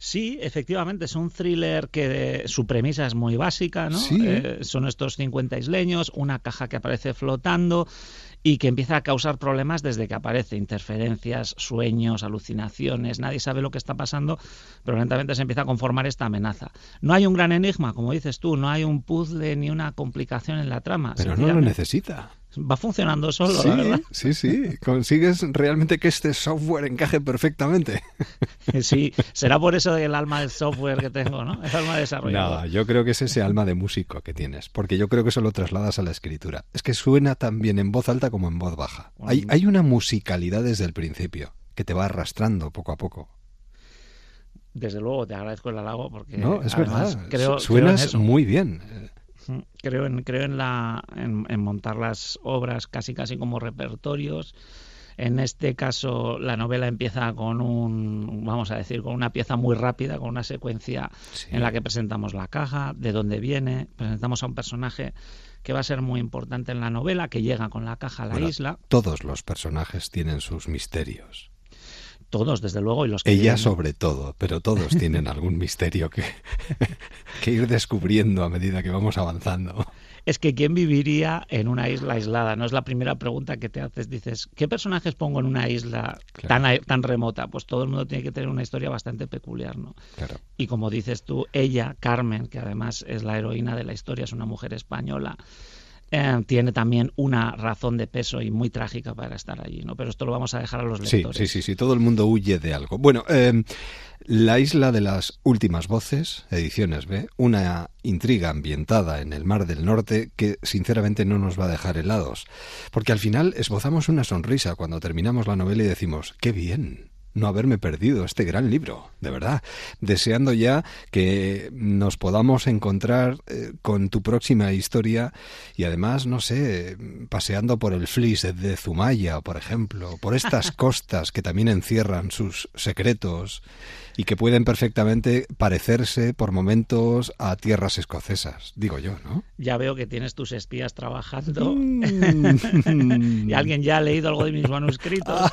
S8: Sí, efectivamente, es un thriller que su premisa es muy básica, ¿no? Eh, son estos 50 isleños, una caja que aparece flotando y que empieza a causar problemas desde que aparece, interferencias, sueños, alucinaciones, nadie sabe lo que está pasando, pero lentamente se empieza a conformar esta amenaza. No hay un gran enigma, como dices tú, no hay un puzzle ni una complicación en la trama.
S1: Pero no lo necesita
S8: va funcionando solo,
S1: sí,
S8: la verdad.
S1: Sí, sí, consigues realmente que este software encaje perfectamente.
S8: Sí, será por eso el alma del software que tengo, ¿no? El alma de desarrollador.
S1: No, yo creo que es ese alma de músico que tienes, porque yo creo que eso lo trasladas a la escritura. Es que suena tan bien en voz alta como en voz baja. Hay, hay una musicalidad desde el principio que te va arrastrando poco a poco.
S8: Desde luego, te agradezco el halago porque
S1: no, es verdad. Creo, suenas muy bien.
S8: Creo en, creo en, la, en, montar las obras casi casi como repertorios. En este caso, la novela empieza con un, vamos a decir, con una pieza muy rápida, con una secuencia en la que presentamos la caja, de dónde viene, presentamos a un personaje que va a ser muy importante en la novela, que llega con la caja a la isla.
S1: Todos los personajes tienen sus misterios.
S8: Todos, desde luego, y los que
S1: Ella sobre todo, pero todos tienen algún misterio que, que ir descubriendo a medida que vamos avanzando.
S8: Es que ¿quién viviría en una isla aislada? No es la primera pregunta que te haces. Dices, ¿qué personajes pongo en una isla tan, tan remota? Pues todo el mundo tiene que tener una historia bastante peculiar, ¿no?
S1: Claro.
S8: Y como dices tú, ella, Carmen, que además es la heroína de la historia, es una mujer española, eh, tiene también una razón de peso y muy trágica para estar allí, ¿no? Pero esto lo vamos a dejar a los lectores.
S1: Sí, sí, sí, sí. todo el mundo huye de algo. Bueno, eh, La isla de las últimas voces, ediciones B, una intriga ambientada en el Mar del Norte que sinceramente no nos va a dejar helados, porque al final esbozamos una sonrisa cuando terminamos la novela y decimos, qué bien, no haberme perdido este gran libro, de verdad. Deseando ya que nos podamos encontrar eh, con tu próxima historia y además, no sé, paseando por el Flis de Zumaya, por ejemplo, por estas costas que también encierran sus secretos y que pueden perfectamente parecerse por momentos a tierras escocesas, digo yo, ¿no?
S8: Ya veo que tienes tus espías trabajando mm. y alguien ya ha leído algo de mis manuscritos,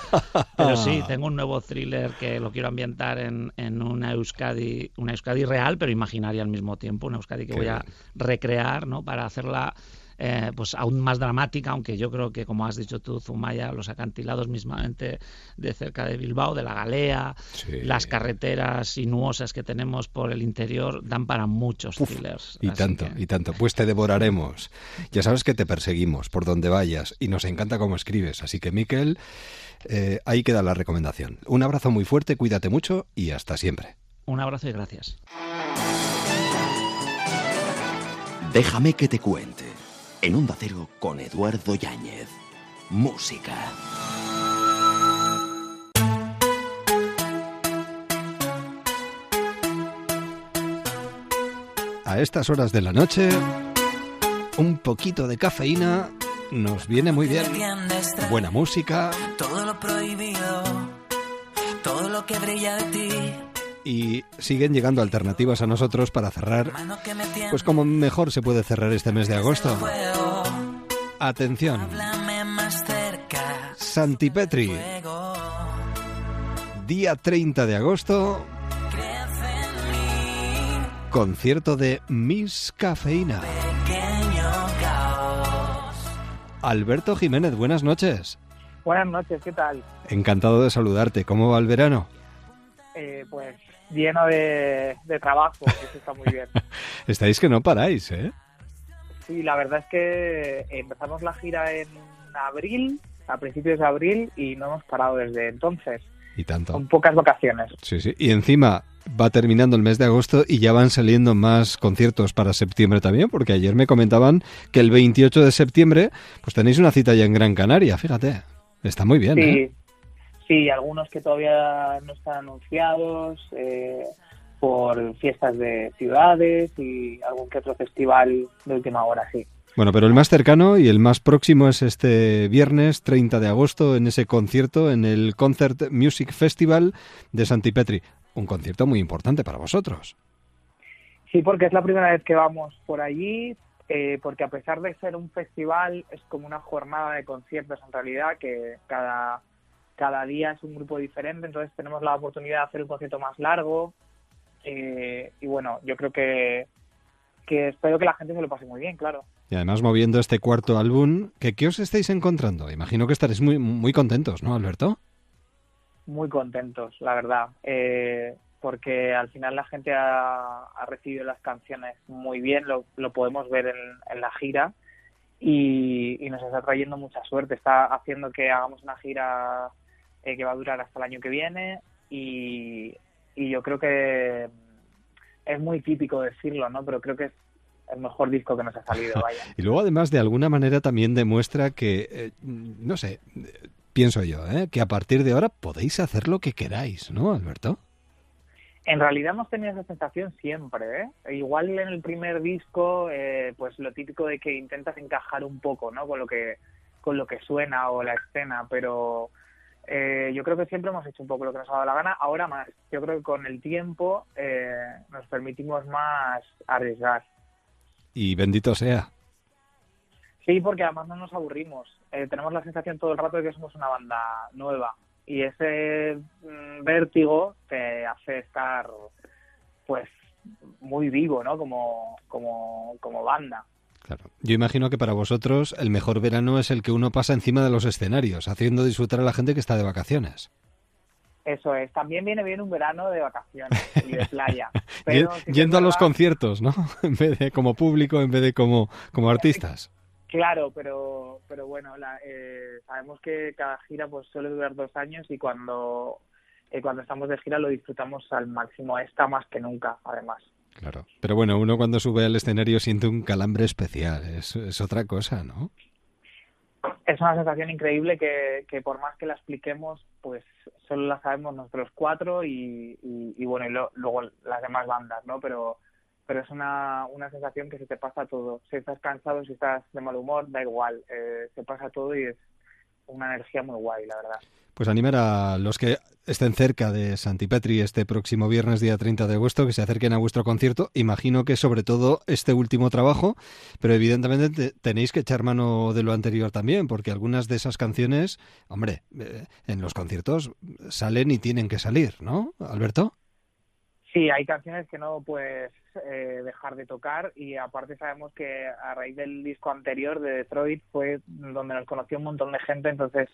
S8: pero sí, tengo un nuevo thriller que lo quiero ambientar en, en una Euskadi, una Euskadi real, pero imaginaria al mismo tiempo, una Euskadi que voy a recrear, ¿no? Para hacerla eh, pues aún más dramática, aunque yo creo que, como has dicho tú, Zumaya, los acantilados mismamente de cerca de Bilbao, de la Galea, las carreteras sinuosas que tenemos por el interior, dan para muchos thrillers.
S1: Y tanto, y tanto. Pues te devoraremos. Ya sabes que te perseguimos por donde vayas y nos encanta cómo escribes. Así que, Miquel, eh, ahí queda la recomendación. Un abrazo muy fuerte, cuídate mucho y hasta siempre.
S8: Un abrazo y gracias.
S7: Déjame que te cuente en un Cero con Eduardo Yáñez. Música.
S1: A estas horas de la noche, un poquito de cafeína nos viene muy bien. Buena música.
S9: Todo lo prohibido, todo lo que brilla de ti
S1: y siguen llegando alternativas a nosotros para cerrar, pues como mejor se puede cerrar este mes de agosto. Atención. Santi Petri. día 30 de agosto, concierto de Miss Cafeína. Alberto Jiménez, buenas noches.
S10: Buenas noches, ¿qué tal?
S1: Encantado de saludarte. ¿Cómo va el verano?
S10: Eh, pues lleno de, trabajo, eso está muy bien.
S1: Estáis que no paráis, ¿eh?
S10: Sí, la verdad es que empezamos la gira en abril, a principios de abril, y no hemos parado desde entonces.
S1: Y tanto.
S10: Con pocas vacaciones.
S1: Sí, sí. Y encima va terminando el mes de agosto y ya van saliendo más conciertos para septiembre también, porque ayer me comentaban que el 28 de septiembre pues tenéis una cita ya en Gran Canaria, fíjate. Está muy bien,
S10: sí,
S1: ¿eh?
S10: Sí, algunos que todavía no están anunciados eh, por fiestas de ciudades y algún que otro festival de última hora, sí.
S1: Bueno, pero el más cercano y el más próximo es este viernes 30 de agosto en ese concierto en el Concert Music Festival de Santipetri. Un concierto muy importante para vosotros.
S10: Sí, porque es la primera vez que vamos por allí, eh, porque a pesar de ser un festival, es como una jornada de conciertos en realidad, que cada, cada día es un grupo diferente, entonces tenemos la oportunidad de hacer un concierto más largo. Eh, y bueno, yo creo que, que espero que la gente se lo pase muy bien, claro.
S1: Y además moviendo este cuarto álbum, ¿qué, ¿qué os estáis encontrando? Imagino que estaréis muy, muy contentos, ¿no, Alberto?
S10: Muy contentos, la verdad, eh, porque al final la gente ha, recibido las canciones muy bien, lo, lo podemos ver en, la gira y, nos está trayendo mucha suerte. Está haciendo que hagamos una gira eh, que va a durar hasta el año que viene y, y yo creo que es muy típico decirlo, ¿no? Pero creo que es el mejor disco que nos ha salido, vaya.
S1: y luego además de alguna manera también demuestra que, eh, no sé, pienso yo, ¿eh? que a partir de ahora podéis hacer lo que queráis, ¿no, Alberto?
S10: En realidad hemos tenido esa sensación siempre, ¿eh? Igual en el primer disco, eh, pues lo típico de que intentas encajar un poco, ¿no? Con lo que, con lo que suena o la escena, pero eh, yo creo que siempre hemos hecho un poco lo que nos ha dado la gana, ahora más. Yo creo que con el tiempo nos permitimos más arriesgar
S1: y bendito sea.
S10: Sí, porque además no nos aburrimos. Eh, tenemos la sensación todo el rato de que somos una banda nueva y ese mm, vértigo te hace estar pues muy vivo, ¿no? Como, como, como banda.
S1: Claro. Yo imagino que para vosotros el mejor verano es el que uno pasa encima de los escenarios, haciendo disfrutar a la gente que está de vacaciones.
S10: Eso es. También viene bien un verano de vacaciones y de playa.
S1: Yendo a los conciertos, ¿no? En vez de como público, en vez de como, como artistas.
S10: Claro, pero, pero bueno, eh, sabemos que cada gira pues suele durar dos años y cuando, eh, cuando estamos de gira lo disfrutamos al máximo. Esta más que nunca, además.
S1: Claro. Pero bueno, uno cuando sube al escenario siente un calambre especial. Es, es otra cosa, ¿no?
S10: es una sensación increíble que, que, por más que la expliquemos, pues solo la sabemos nosotros cuatro y, y, bueno, y luego las demás bandas, ¿no? Pero, pero es una, una sensación que se te pasa todo. Si estás cansado, si estás de mal humor, da igual, eh, se pasa todo y es una energía muy guay, la verdad.
S1: Pues animar a los que estén cerca de Santipetri este próximo viernes, día 30 de agosto, que se acerquen a vuestro concierto. Imagino que sobre todo este último trabajo, pero evidentemente tenéis que echar mano de lo anterior también, porque algunas de esas canciones, hombre, eh, en los conciertos salen y tienen que salir, ¿no, Alberto?
S10: Sí, hay canciones que no puedes eh, dejar de tocar y aparte sabemos que a raíz del disco anterior de Detroit fue donde nos conoció un montón de gente, entonces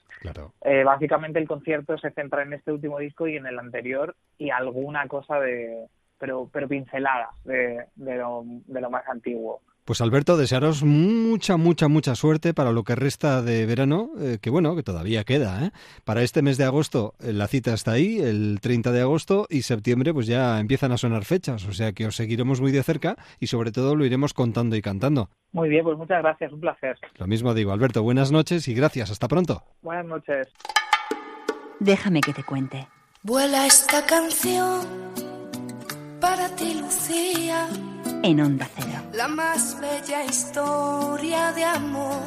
S10: eh, básicamente el concierto se centra en este último disco y en el anterior y alguna cosa de, pero, pero pinceladas de, de, lo, de lo más antiguo.
S1: Pues Alberto, desearos mucha, mucha, mucha suerte para lo que resta de verano, eh, que bueno, que todavía queda. ¿eh? Para este mes de agosto eh, la cita está ahí, el 30 de agosto, y septiembre pues ya empiezan a sonar fechas, o sea que os seguiremos muy de cerca y sobre todo lo iremos contando y cantando.
S10: Muy bien, pues muchas gracias, un placer.
S1: Lo mismo digo, Alberto, buenas noches y gracias, hasta pronto.
S10: Buenas noches.
S11: Déjame que te cuente.
S9: Vuela esta canción para ti, Lucía
S11: en Onda Cero.
S9: La más bella historia de amor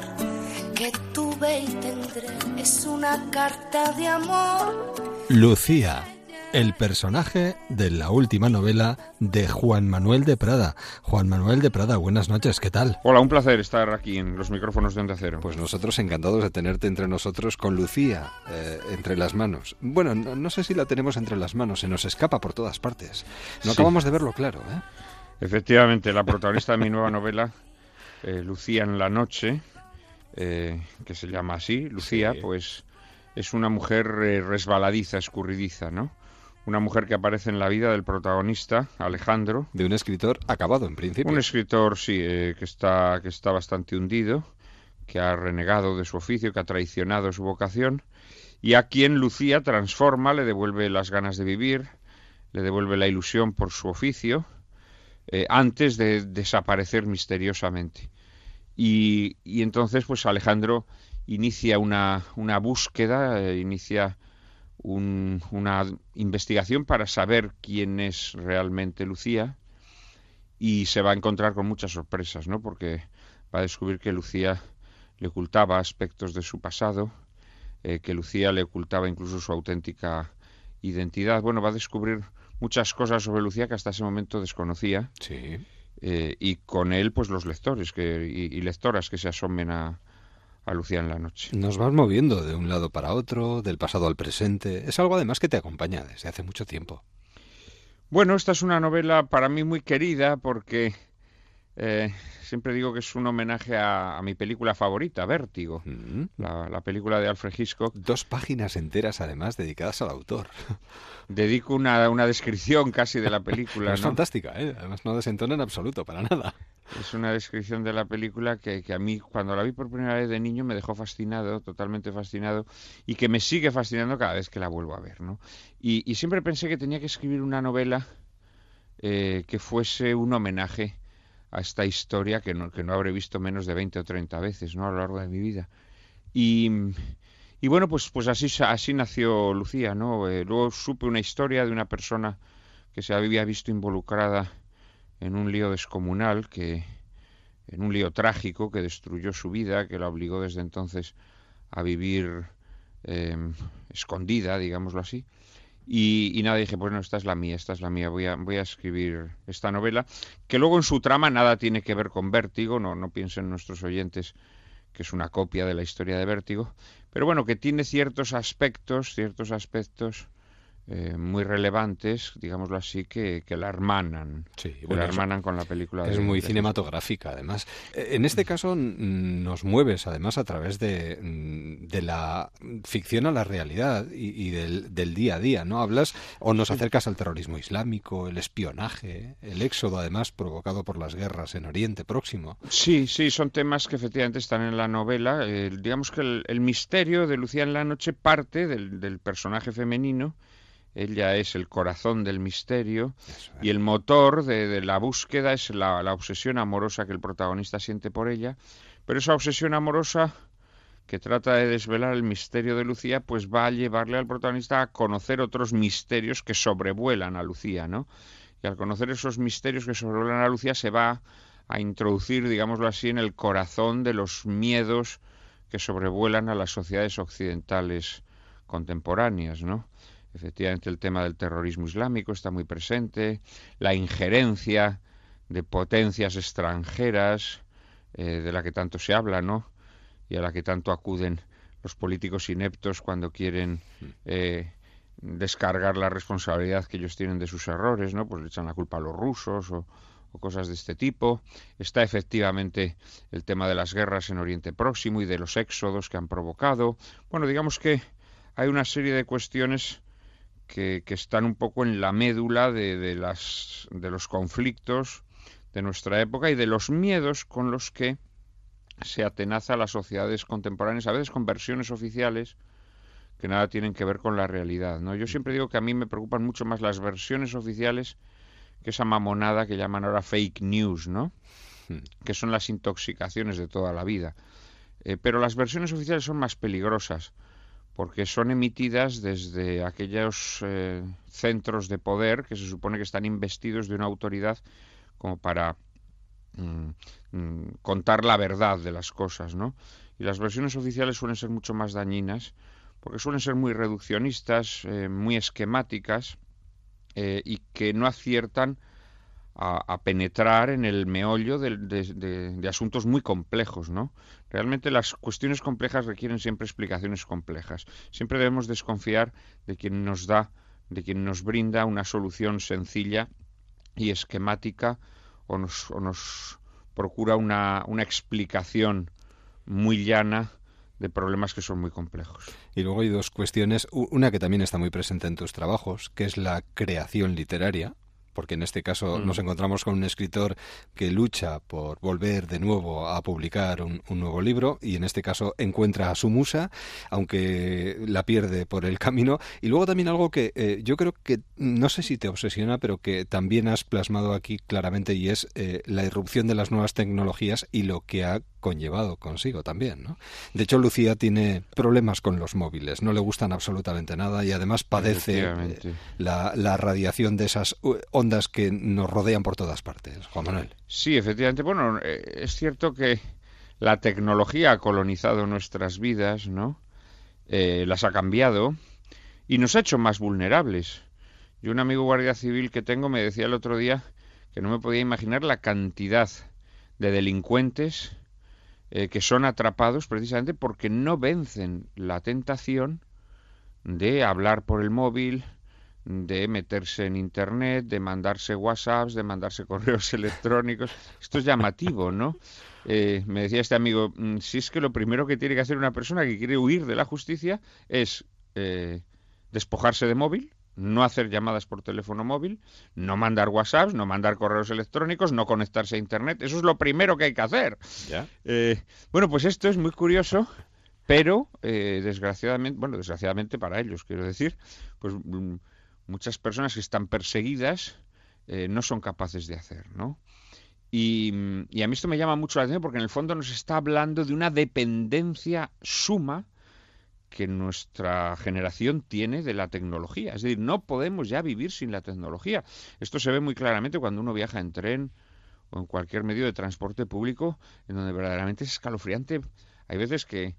S9: que tuve y tendré es una carta de amor.
S1: Lucía, el personaje de la última novela de Juan Manuel de Prada. Juan Manuel de Prada, buenas noches, ¿qué tal?
S12: Hola, un placer estar aquí en los micrófonos de Onda Cero.
S1: Pues nosotros encantados de tenerte entre nosotros con Lucía eh, entre las manos. Bueno, no, sé si la tenemos entre las manos, se nos escapa por todas partes. No acabamos de verlo claro, ¿eh?
S12: Efectivamente, la protagonista de mi nueva novela, eh, Lucía en la noche, eh, que se llama así, Lucía, pues es una mujer resbaladiza, escurridiza, ¿no? una mujer que aparece en la vida del protagonista, Alejandro.
S1: De un escritor acabado, en principio.
S12: Un escritor, sí, eh, que, está, que está bastante hundido, que ha renegado de su oficio, que ha traicionado su vocación, y a quien Lucía transforma, le devuelve las ganas de vivir, le devuelve la ilusión por su oficio, eh, antes de desaparecer misteriosamente. Y, entonces, pues Alejandro inicia una, búsqueda, eh, inicia una investigación para saber quién es realmente Lucía y se va a encontrar con muchas sorpresas, ¿no? Porque va a descubrir que Lucía le ocultaba aspectos de su pasado, eh, que Lucía le ocultaba incluso su auténtica identidad. Bueno, va a descubrir muchas cosas sobre Lucía que hasta ese momento desconocía.
S1: Sí.
S12: Eh, y con él, pues los lectores que, y lectoras que se asomen a, a Lucía en la noche.
S1: Nos vas moviendo de un lado para otro, del pasado al presente. Es algo además que te acompaña desde hace mucho tiempo.
S12: Bueno, esta es una novela para mí muy querida porque eh, siempre digo que es un homenaje a, mi película favorita, Vértigo, mm. la, película de Alfred Hitchcock.
S1: Dos páginas enteras, además, dedicadas al autor.
S12: Dedico una, una descripción casi de la película.
S1: es fantástica, ¿eh? además no desentona en absoluto, para nada.
S12: Es una descripción de la película que, que, a mí, cuando la vi por primera vez de niño, me dejó fascinado, totalmente fascinado, y que me sigue fascinando cada vez que la vuelvo a ver. ¿no? Y, siempre pensé que tenía que escribir una novela eh, que fuese un homenaje a esta historia que no, que no habré visto menos de 20 o 30 veces ¿no? a lo largo de mi vida. Y, y bueno, pues, pues así, así nació Lucía. ¿no? Eh, luego supe una historia de una persona que se había visto involucrada en un lío descomunal, que, en un lío trágico que destruyó su vida, que la obligó desde entonces a vivir em, escondida, digámoslo así. Y, y, nada, dije, bueno, esta es la mía, esta es la mía, voy a, voy a escribir esta novela, que luego en su trama nada tiene que ver con Vértigo, no, no piensen nuestros oyentes que es una copia de la historia de Vértigo, pero bueno, que tiene ciertos aspectos, ciertos aspectos eh, muy relevantes, digámoslo así, que, que la hermanan.
S1: Sí,
S12: la hermanan con la película.
S1: Es muy cinematográfica, además. Eh, en este caso nos mueves, además, a través de, de la ficción a la realidad y, del, del, día a día, ¿no? Hablas o nos acercas al terrorismo islámico, el espionaje, el éxodo, además, provocado por las guerras en Oriente Próximo.
S12: Sí, sí, son temas que efectivamente están en la novela. digamos que el, misterio de Lucía en la noche parte del, del personaje femenino ella es el corazón del misterio y el motor de, la búsqueda es la, obsesión amorosa que el protagonista siente por ella, pero esa obsesión amorosa que trata de desvelar el misterio de Lucía, pues va a llevarle al protagonista a conocer otros misterios que sobrevuelan a Lucía, ¿no? Y al conocer esos misterios que sobrevuelan a Lucía se va a introducir, digámoslo así, en el corazón de los miedos que sobrevuelan a las sociedades occidentales contemporáneas, ¿no? Efectivamente, el tema del terrorismo islámico está muy presente, la injerencia de potencias extranjeras, eh, de la que tanto se habla, ¿no? Y a la que tanto acuden los políticos ineptos cuando quieren eh, descargar la responsabilidad que ellos tienen de sus errores, ¿no? Pues le echan la culpa a los rusos o, o cosas de este tipo. Está efectivamente el tema de las guerras en Oriente Próximo y de los éxodos que han provocado. Bueno, digamos que hay una serie de cuestiones que, están un poco en la médula de, las, de los conflictos de nuestra época y de los miedos con los que se atenaza a las sociedades contemporáneas, a veces con versiones oficiales que nada tienen que ver con la realidad. ¿no? Yo siempre digo que a mí me preocupan mucho más las versiones oficiales que esa mamonada que llaman ahora fake news, ¿no? Hmm. que son las intoxicaciones de toda la vida. Eh, pero las versiones oficiales son más peligrosas porque son emitidas desde aquellos eh, centros de poder que se supone que están investidos de una autoridad como para mm, mm, contar la verdad de las cosas, ¿no? Y las versiones oficiales suelen ser mucho más dañinas porque suelen ser muy reduccionistas, eh, muy esquemáticas y que no aciertan a, penetrar en el meollo de, asuntos muy complejos, ¿no? Realmente las cuestiones complejas requieren siempre explicaciones complejas. Siempre debemos desconfiar de quien nos da, de quien nos brinda una solución sencilla y esquemática o nos, o nos procura una, una explicación muy llana de problemas que son muy complejos.
S1: Y luego hay dos cuestiones, una que también está muy presente en tus trabajos, que es la creación literaria, porque en este caso mm. nos encontramos con un escritor que lucha por volver de nuevo a publicar un, nuevo libro y en este caso encuentra a su musa, aunque la pierde por el camino. Y luego también algo que eh, yo creo que no sé si te obsesiona, pero que también has plasmado aquí claramente y es eh, la irrupción de las nuevas tecnologías y lo que ha conllevado consigo también, ¿no? De hecho, Lucía tiene problemas con los móviles, no le gustan absolutamente nada y además padece eh, la, la, radiación de esas ondas que nos rodean por todas partes. Juan Manuel.
S12: Sí, efectivamente. Bueno, eh, es cierto que la tecnología ha colonizado nuestras vidas, ¿no? Eh, las ha cambiado y nos ha hecho más vulnerables. Yo un amigo guardia civil que tengo me decía el otro día que no me podía imaginar la cantidad de delincuentes eh, que son atrapados precisamente porque no vencen la tentación de hablar por el móvil, de meterse en Internet, de mandarse WhatsApps, de mandarse correos electrónicos. Esto es llamativo, ¿no? Eh, me decía este amigo, mm, si es que lo primero que tiene que hacer una persona que quiere huir de la justicia es eh, despojarse de móvil, no hacer llamadas por teléfono móvil, no mandar WhatsApps, no mandar correos electrónicos, no conectarse a Internet. Eso es lo primero que hay que hacer. Eh, bueno, pues esto es muy curioso, pero eh, desgraciadamente, bueno, desgraciadamente para ellos, quiero decir, pues mm, muchas personas que están perseguidas eh, no son capaces de hacer, ¿no? Y, y, a mí esto me llama mucho la atención porque en el fondo nos está hablando de una dependencia suma que nuestra generación tiene de la tecnología. Es decir, no podemos ya vivir sin la tecnología. Esto se ve muy claramente cuando uno viaja en tren o en cualquier medio de transporte público, en donde verdaderamente es escalofriante. Hay veces que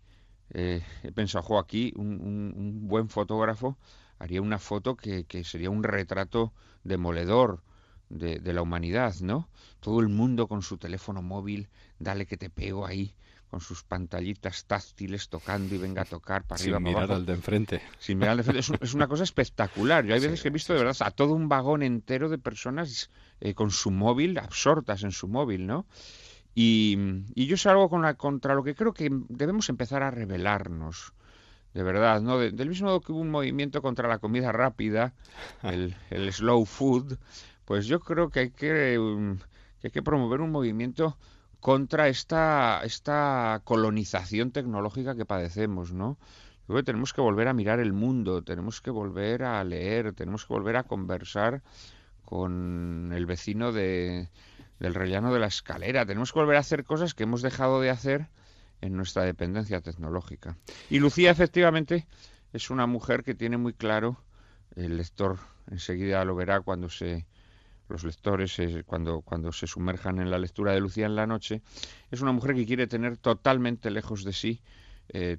S12: eh, he pensado, jo, aquí un, buen fotógrafo haría una foto que, sería un retrato demoledor de, de, la humanidad, ¿no? Todo el mundo con su teléfono móvil, dale que te pego ahí, con sus pantallitas táctiles tocando y venga a tocar para
S1: Sin
S12: arriba
S1: mirar al de enfrente.
S12: Sin mirar al de enfrente. Es, una cosa espectacular. Yo hay veces que he visto de verdad a todo un vagón entero de personas eh, con su móvil, absortas en su móvil, ¿no? Y, yo salgo con la, contra lo que creo que debemos empezar a revelarnos. De verdad, ¿no? del mismo modo que hubo un movimiento contra la comida rápida, el, el slow food, pues yo creo que hay que, um, que hay que promover un movimiento contra esta, esta colonización tecnológica que padecemos, ¿no? Creo que tenemos que volver a mirar el mundo, tenemos que volver a leer, tenemos que volver a conversar con el vecino de, del rellano de la escalera, tenemos que volver a hacer cosas que hemos dejado de hacer en nuestra dependencia tecnológica. Y Lucía efectivamente es una mujer que tiene muy claro, el lector enseguida lo verá cuando se los lectores cuando, cuando se sumerjan en la lectura de Lucía en la noche, es una mujer que quiere tener totalmente lejos de sí eh,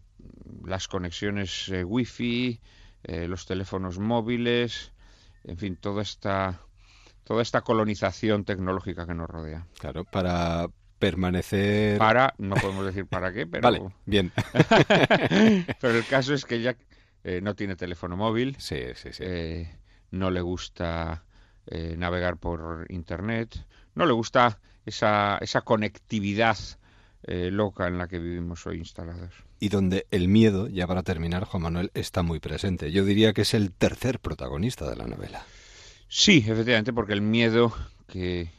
S12: las conexiones eh, wifi, eh, los teléfonos móviles, en fin, toda esta, toda esta colonización tecnológica que nos rodea.
S1: Claro, para permanecer...
S12: Para, no podemos decir para qué, pero...
S1: Vale, bien.
S12: pero el caso es que ella no tiene teléfono móvil.
S1: Sí, sí, sí.
S12: no le gusta eh, navegar por Internet. No le gusta esa, esa conectividad eh, loca en la que vivimos hoy instalados.
S1: Y donde el miedo, ya para terminar, Juan Manuel, está muy presente. Yo diría que es el tercer protagonista de la novela.
S12: Sí, efectivamente, porque el miedo que,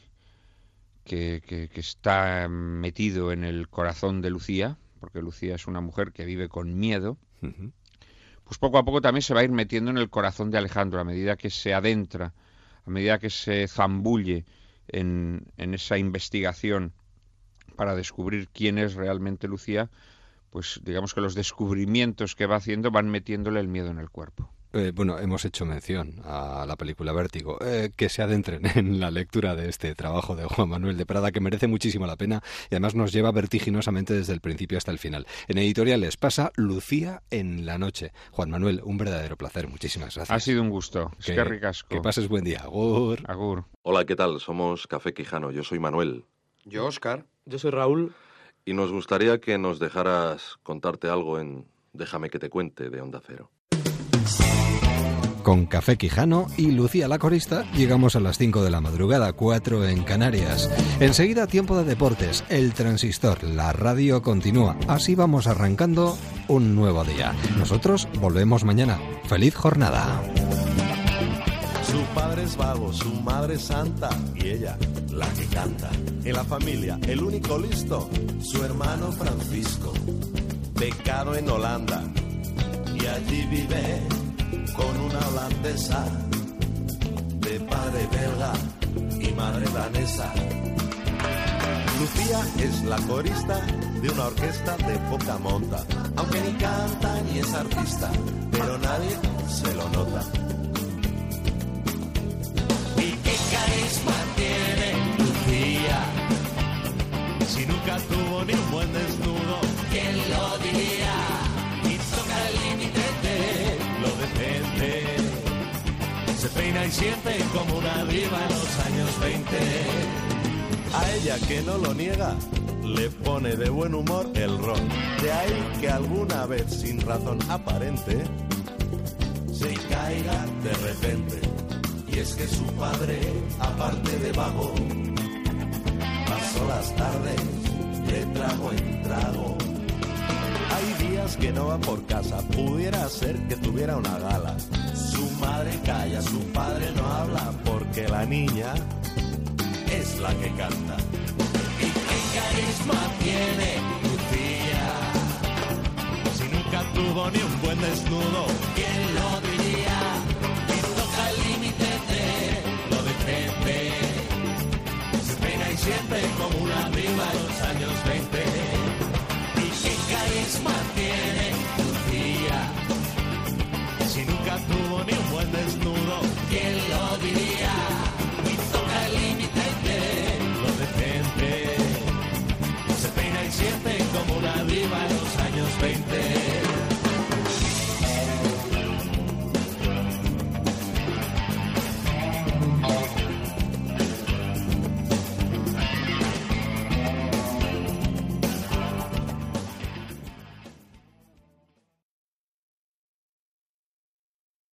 S12: que, que, está metido en el corazón de Lucía, porque Lucía es una mujer que vive con miedo, pues poco a poco también se va a ir metiendo en el corazón de Alejandro a medida que se adentra a medida que se zambulle en, esa investigación para descubrir quién es realmente Lucía, pues digamos que los descubrimientos que va haciendo van metiéndole el miedo en el cuerpo.
S1: Eh, bueno, hemos hecho mención a la película Vértigo, eh, que se adentren en la lectura de este trabajo de Juan Manuel de Prada, que merece muchísimo la pena y además nos lleva vertiginosamente desde el principio hasta el final. En editoriales pasa Lucía en la noche. Juan Manuel, un verdadero placer. Muchísimas gracias.
S12: Ha sido un gusto. Que, Qué ricasco.
S1: Que pases buen día. Agur.
S12: Agur.
S13: Hola, ¿qué tal? Somos Café Quijano. Yo soy Manuel.
S14: Yo, Oscar.
S15: Yo soy Raúl.
S13: Y nos gustaría que nos dejaras contarte algo en Déjame que te cuente de Onda Cero.
S1: Con Café Quijano y Lucía la corista llegamos a las 5 de la madrugada, 4 en Canarias. Enseguida tiempo de deportes, el transistor, la radio continúa. Así vamos arrancando un nuevo día. Nosotros volvemos mañana. Feliz jornada.
S16: Su padre es vago, su madre es santa y ella la que canta. En la familia, el único listo, su hermano Francisco, becado en Holanda y allí vive con una holandesa de padre belga y madre danesa. Lucía es la corista de una orquesta de poca monta, aunque ni canta ni es artista, pero nadie se lo nota. ¿Y qué carisma siente como una diva en los años 20. A ella que no lo niega, le pone de buen humor el ron. De ahí que alguna vez sin razón aparente, se caiga de repente. Y es que su padre, aparte de vago, pasó las tardes de trago en trago hay días que no va por casa, pudiera ser que tuviera una gala madre calla, su padre no habla, porque la niña es la que canta. ¿Y qué carisma tiene tu tía? Si nunca tuvo ni un buen desnudo, ¿quién lo diría? Que toca el límite de lo decente. Se pega y siempre como una arriba en los años 20.
S17: ¿Y qué carisma tiene?
S16: ni un buen desnudo.
S17: ¿Quién lo diría?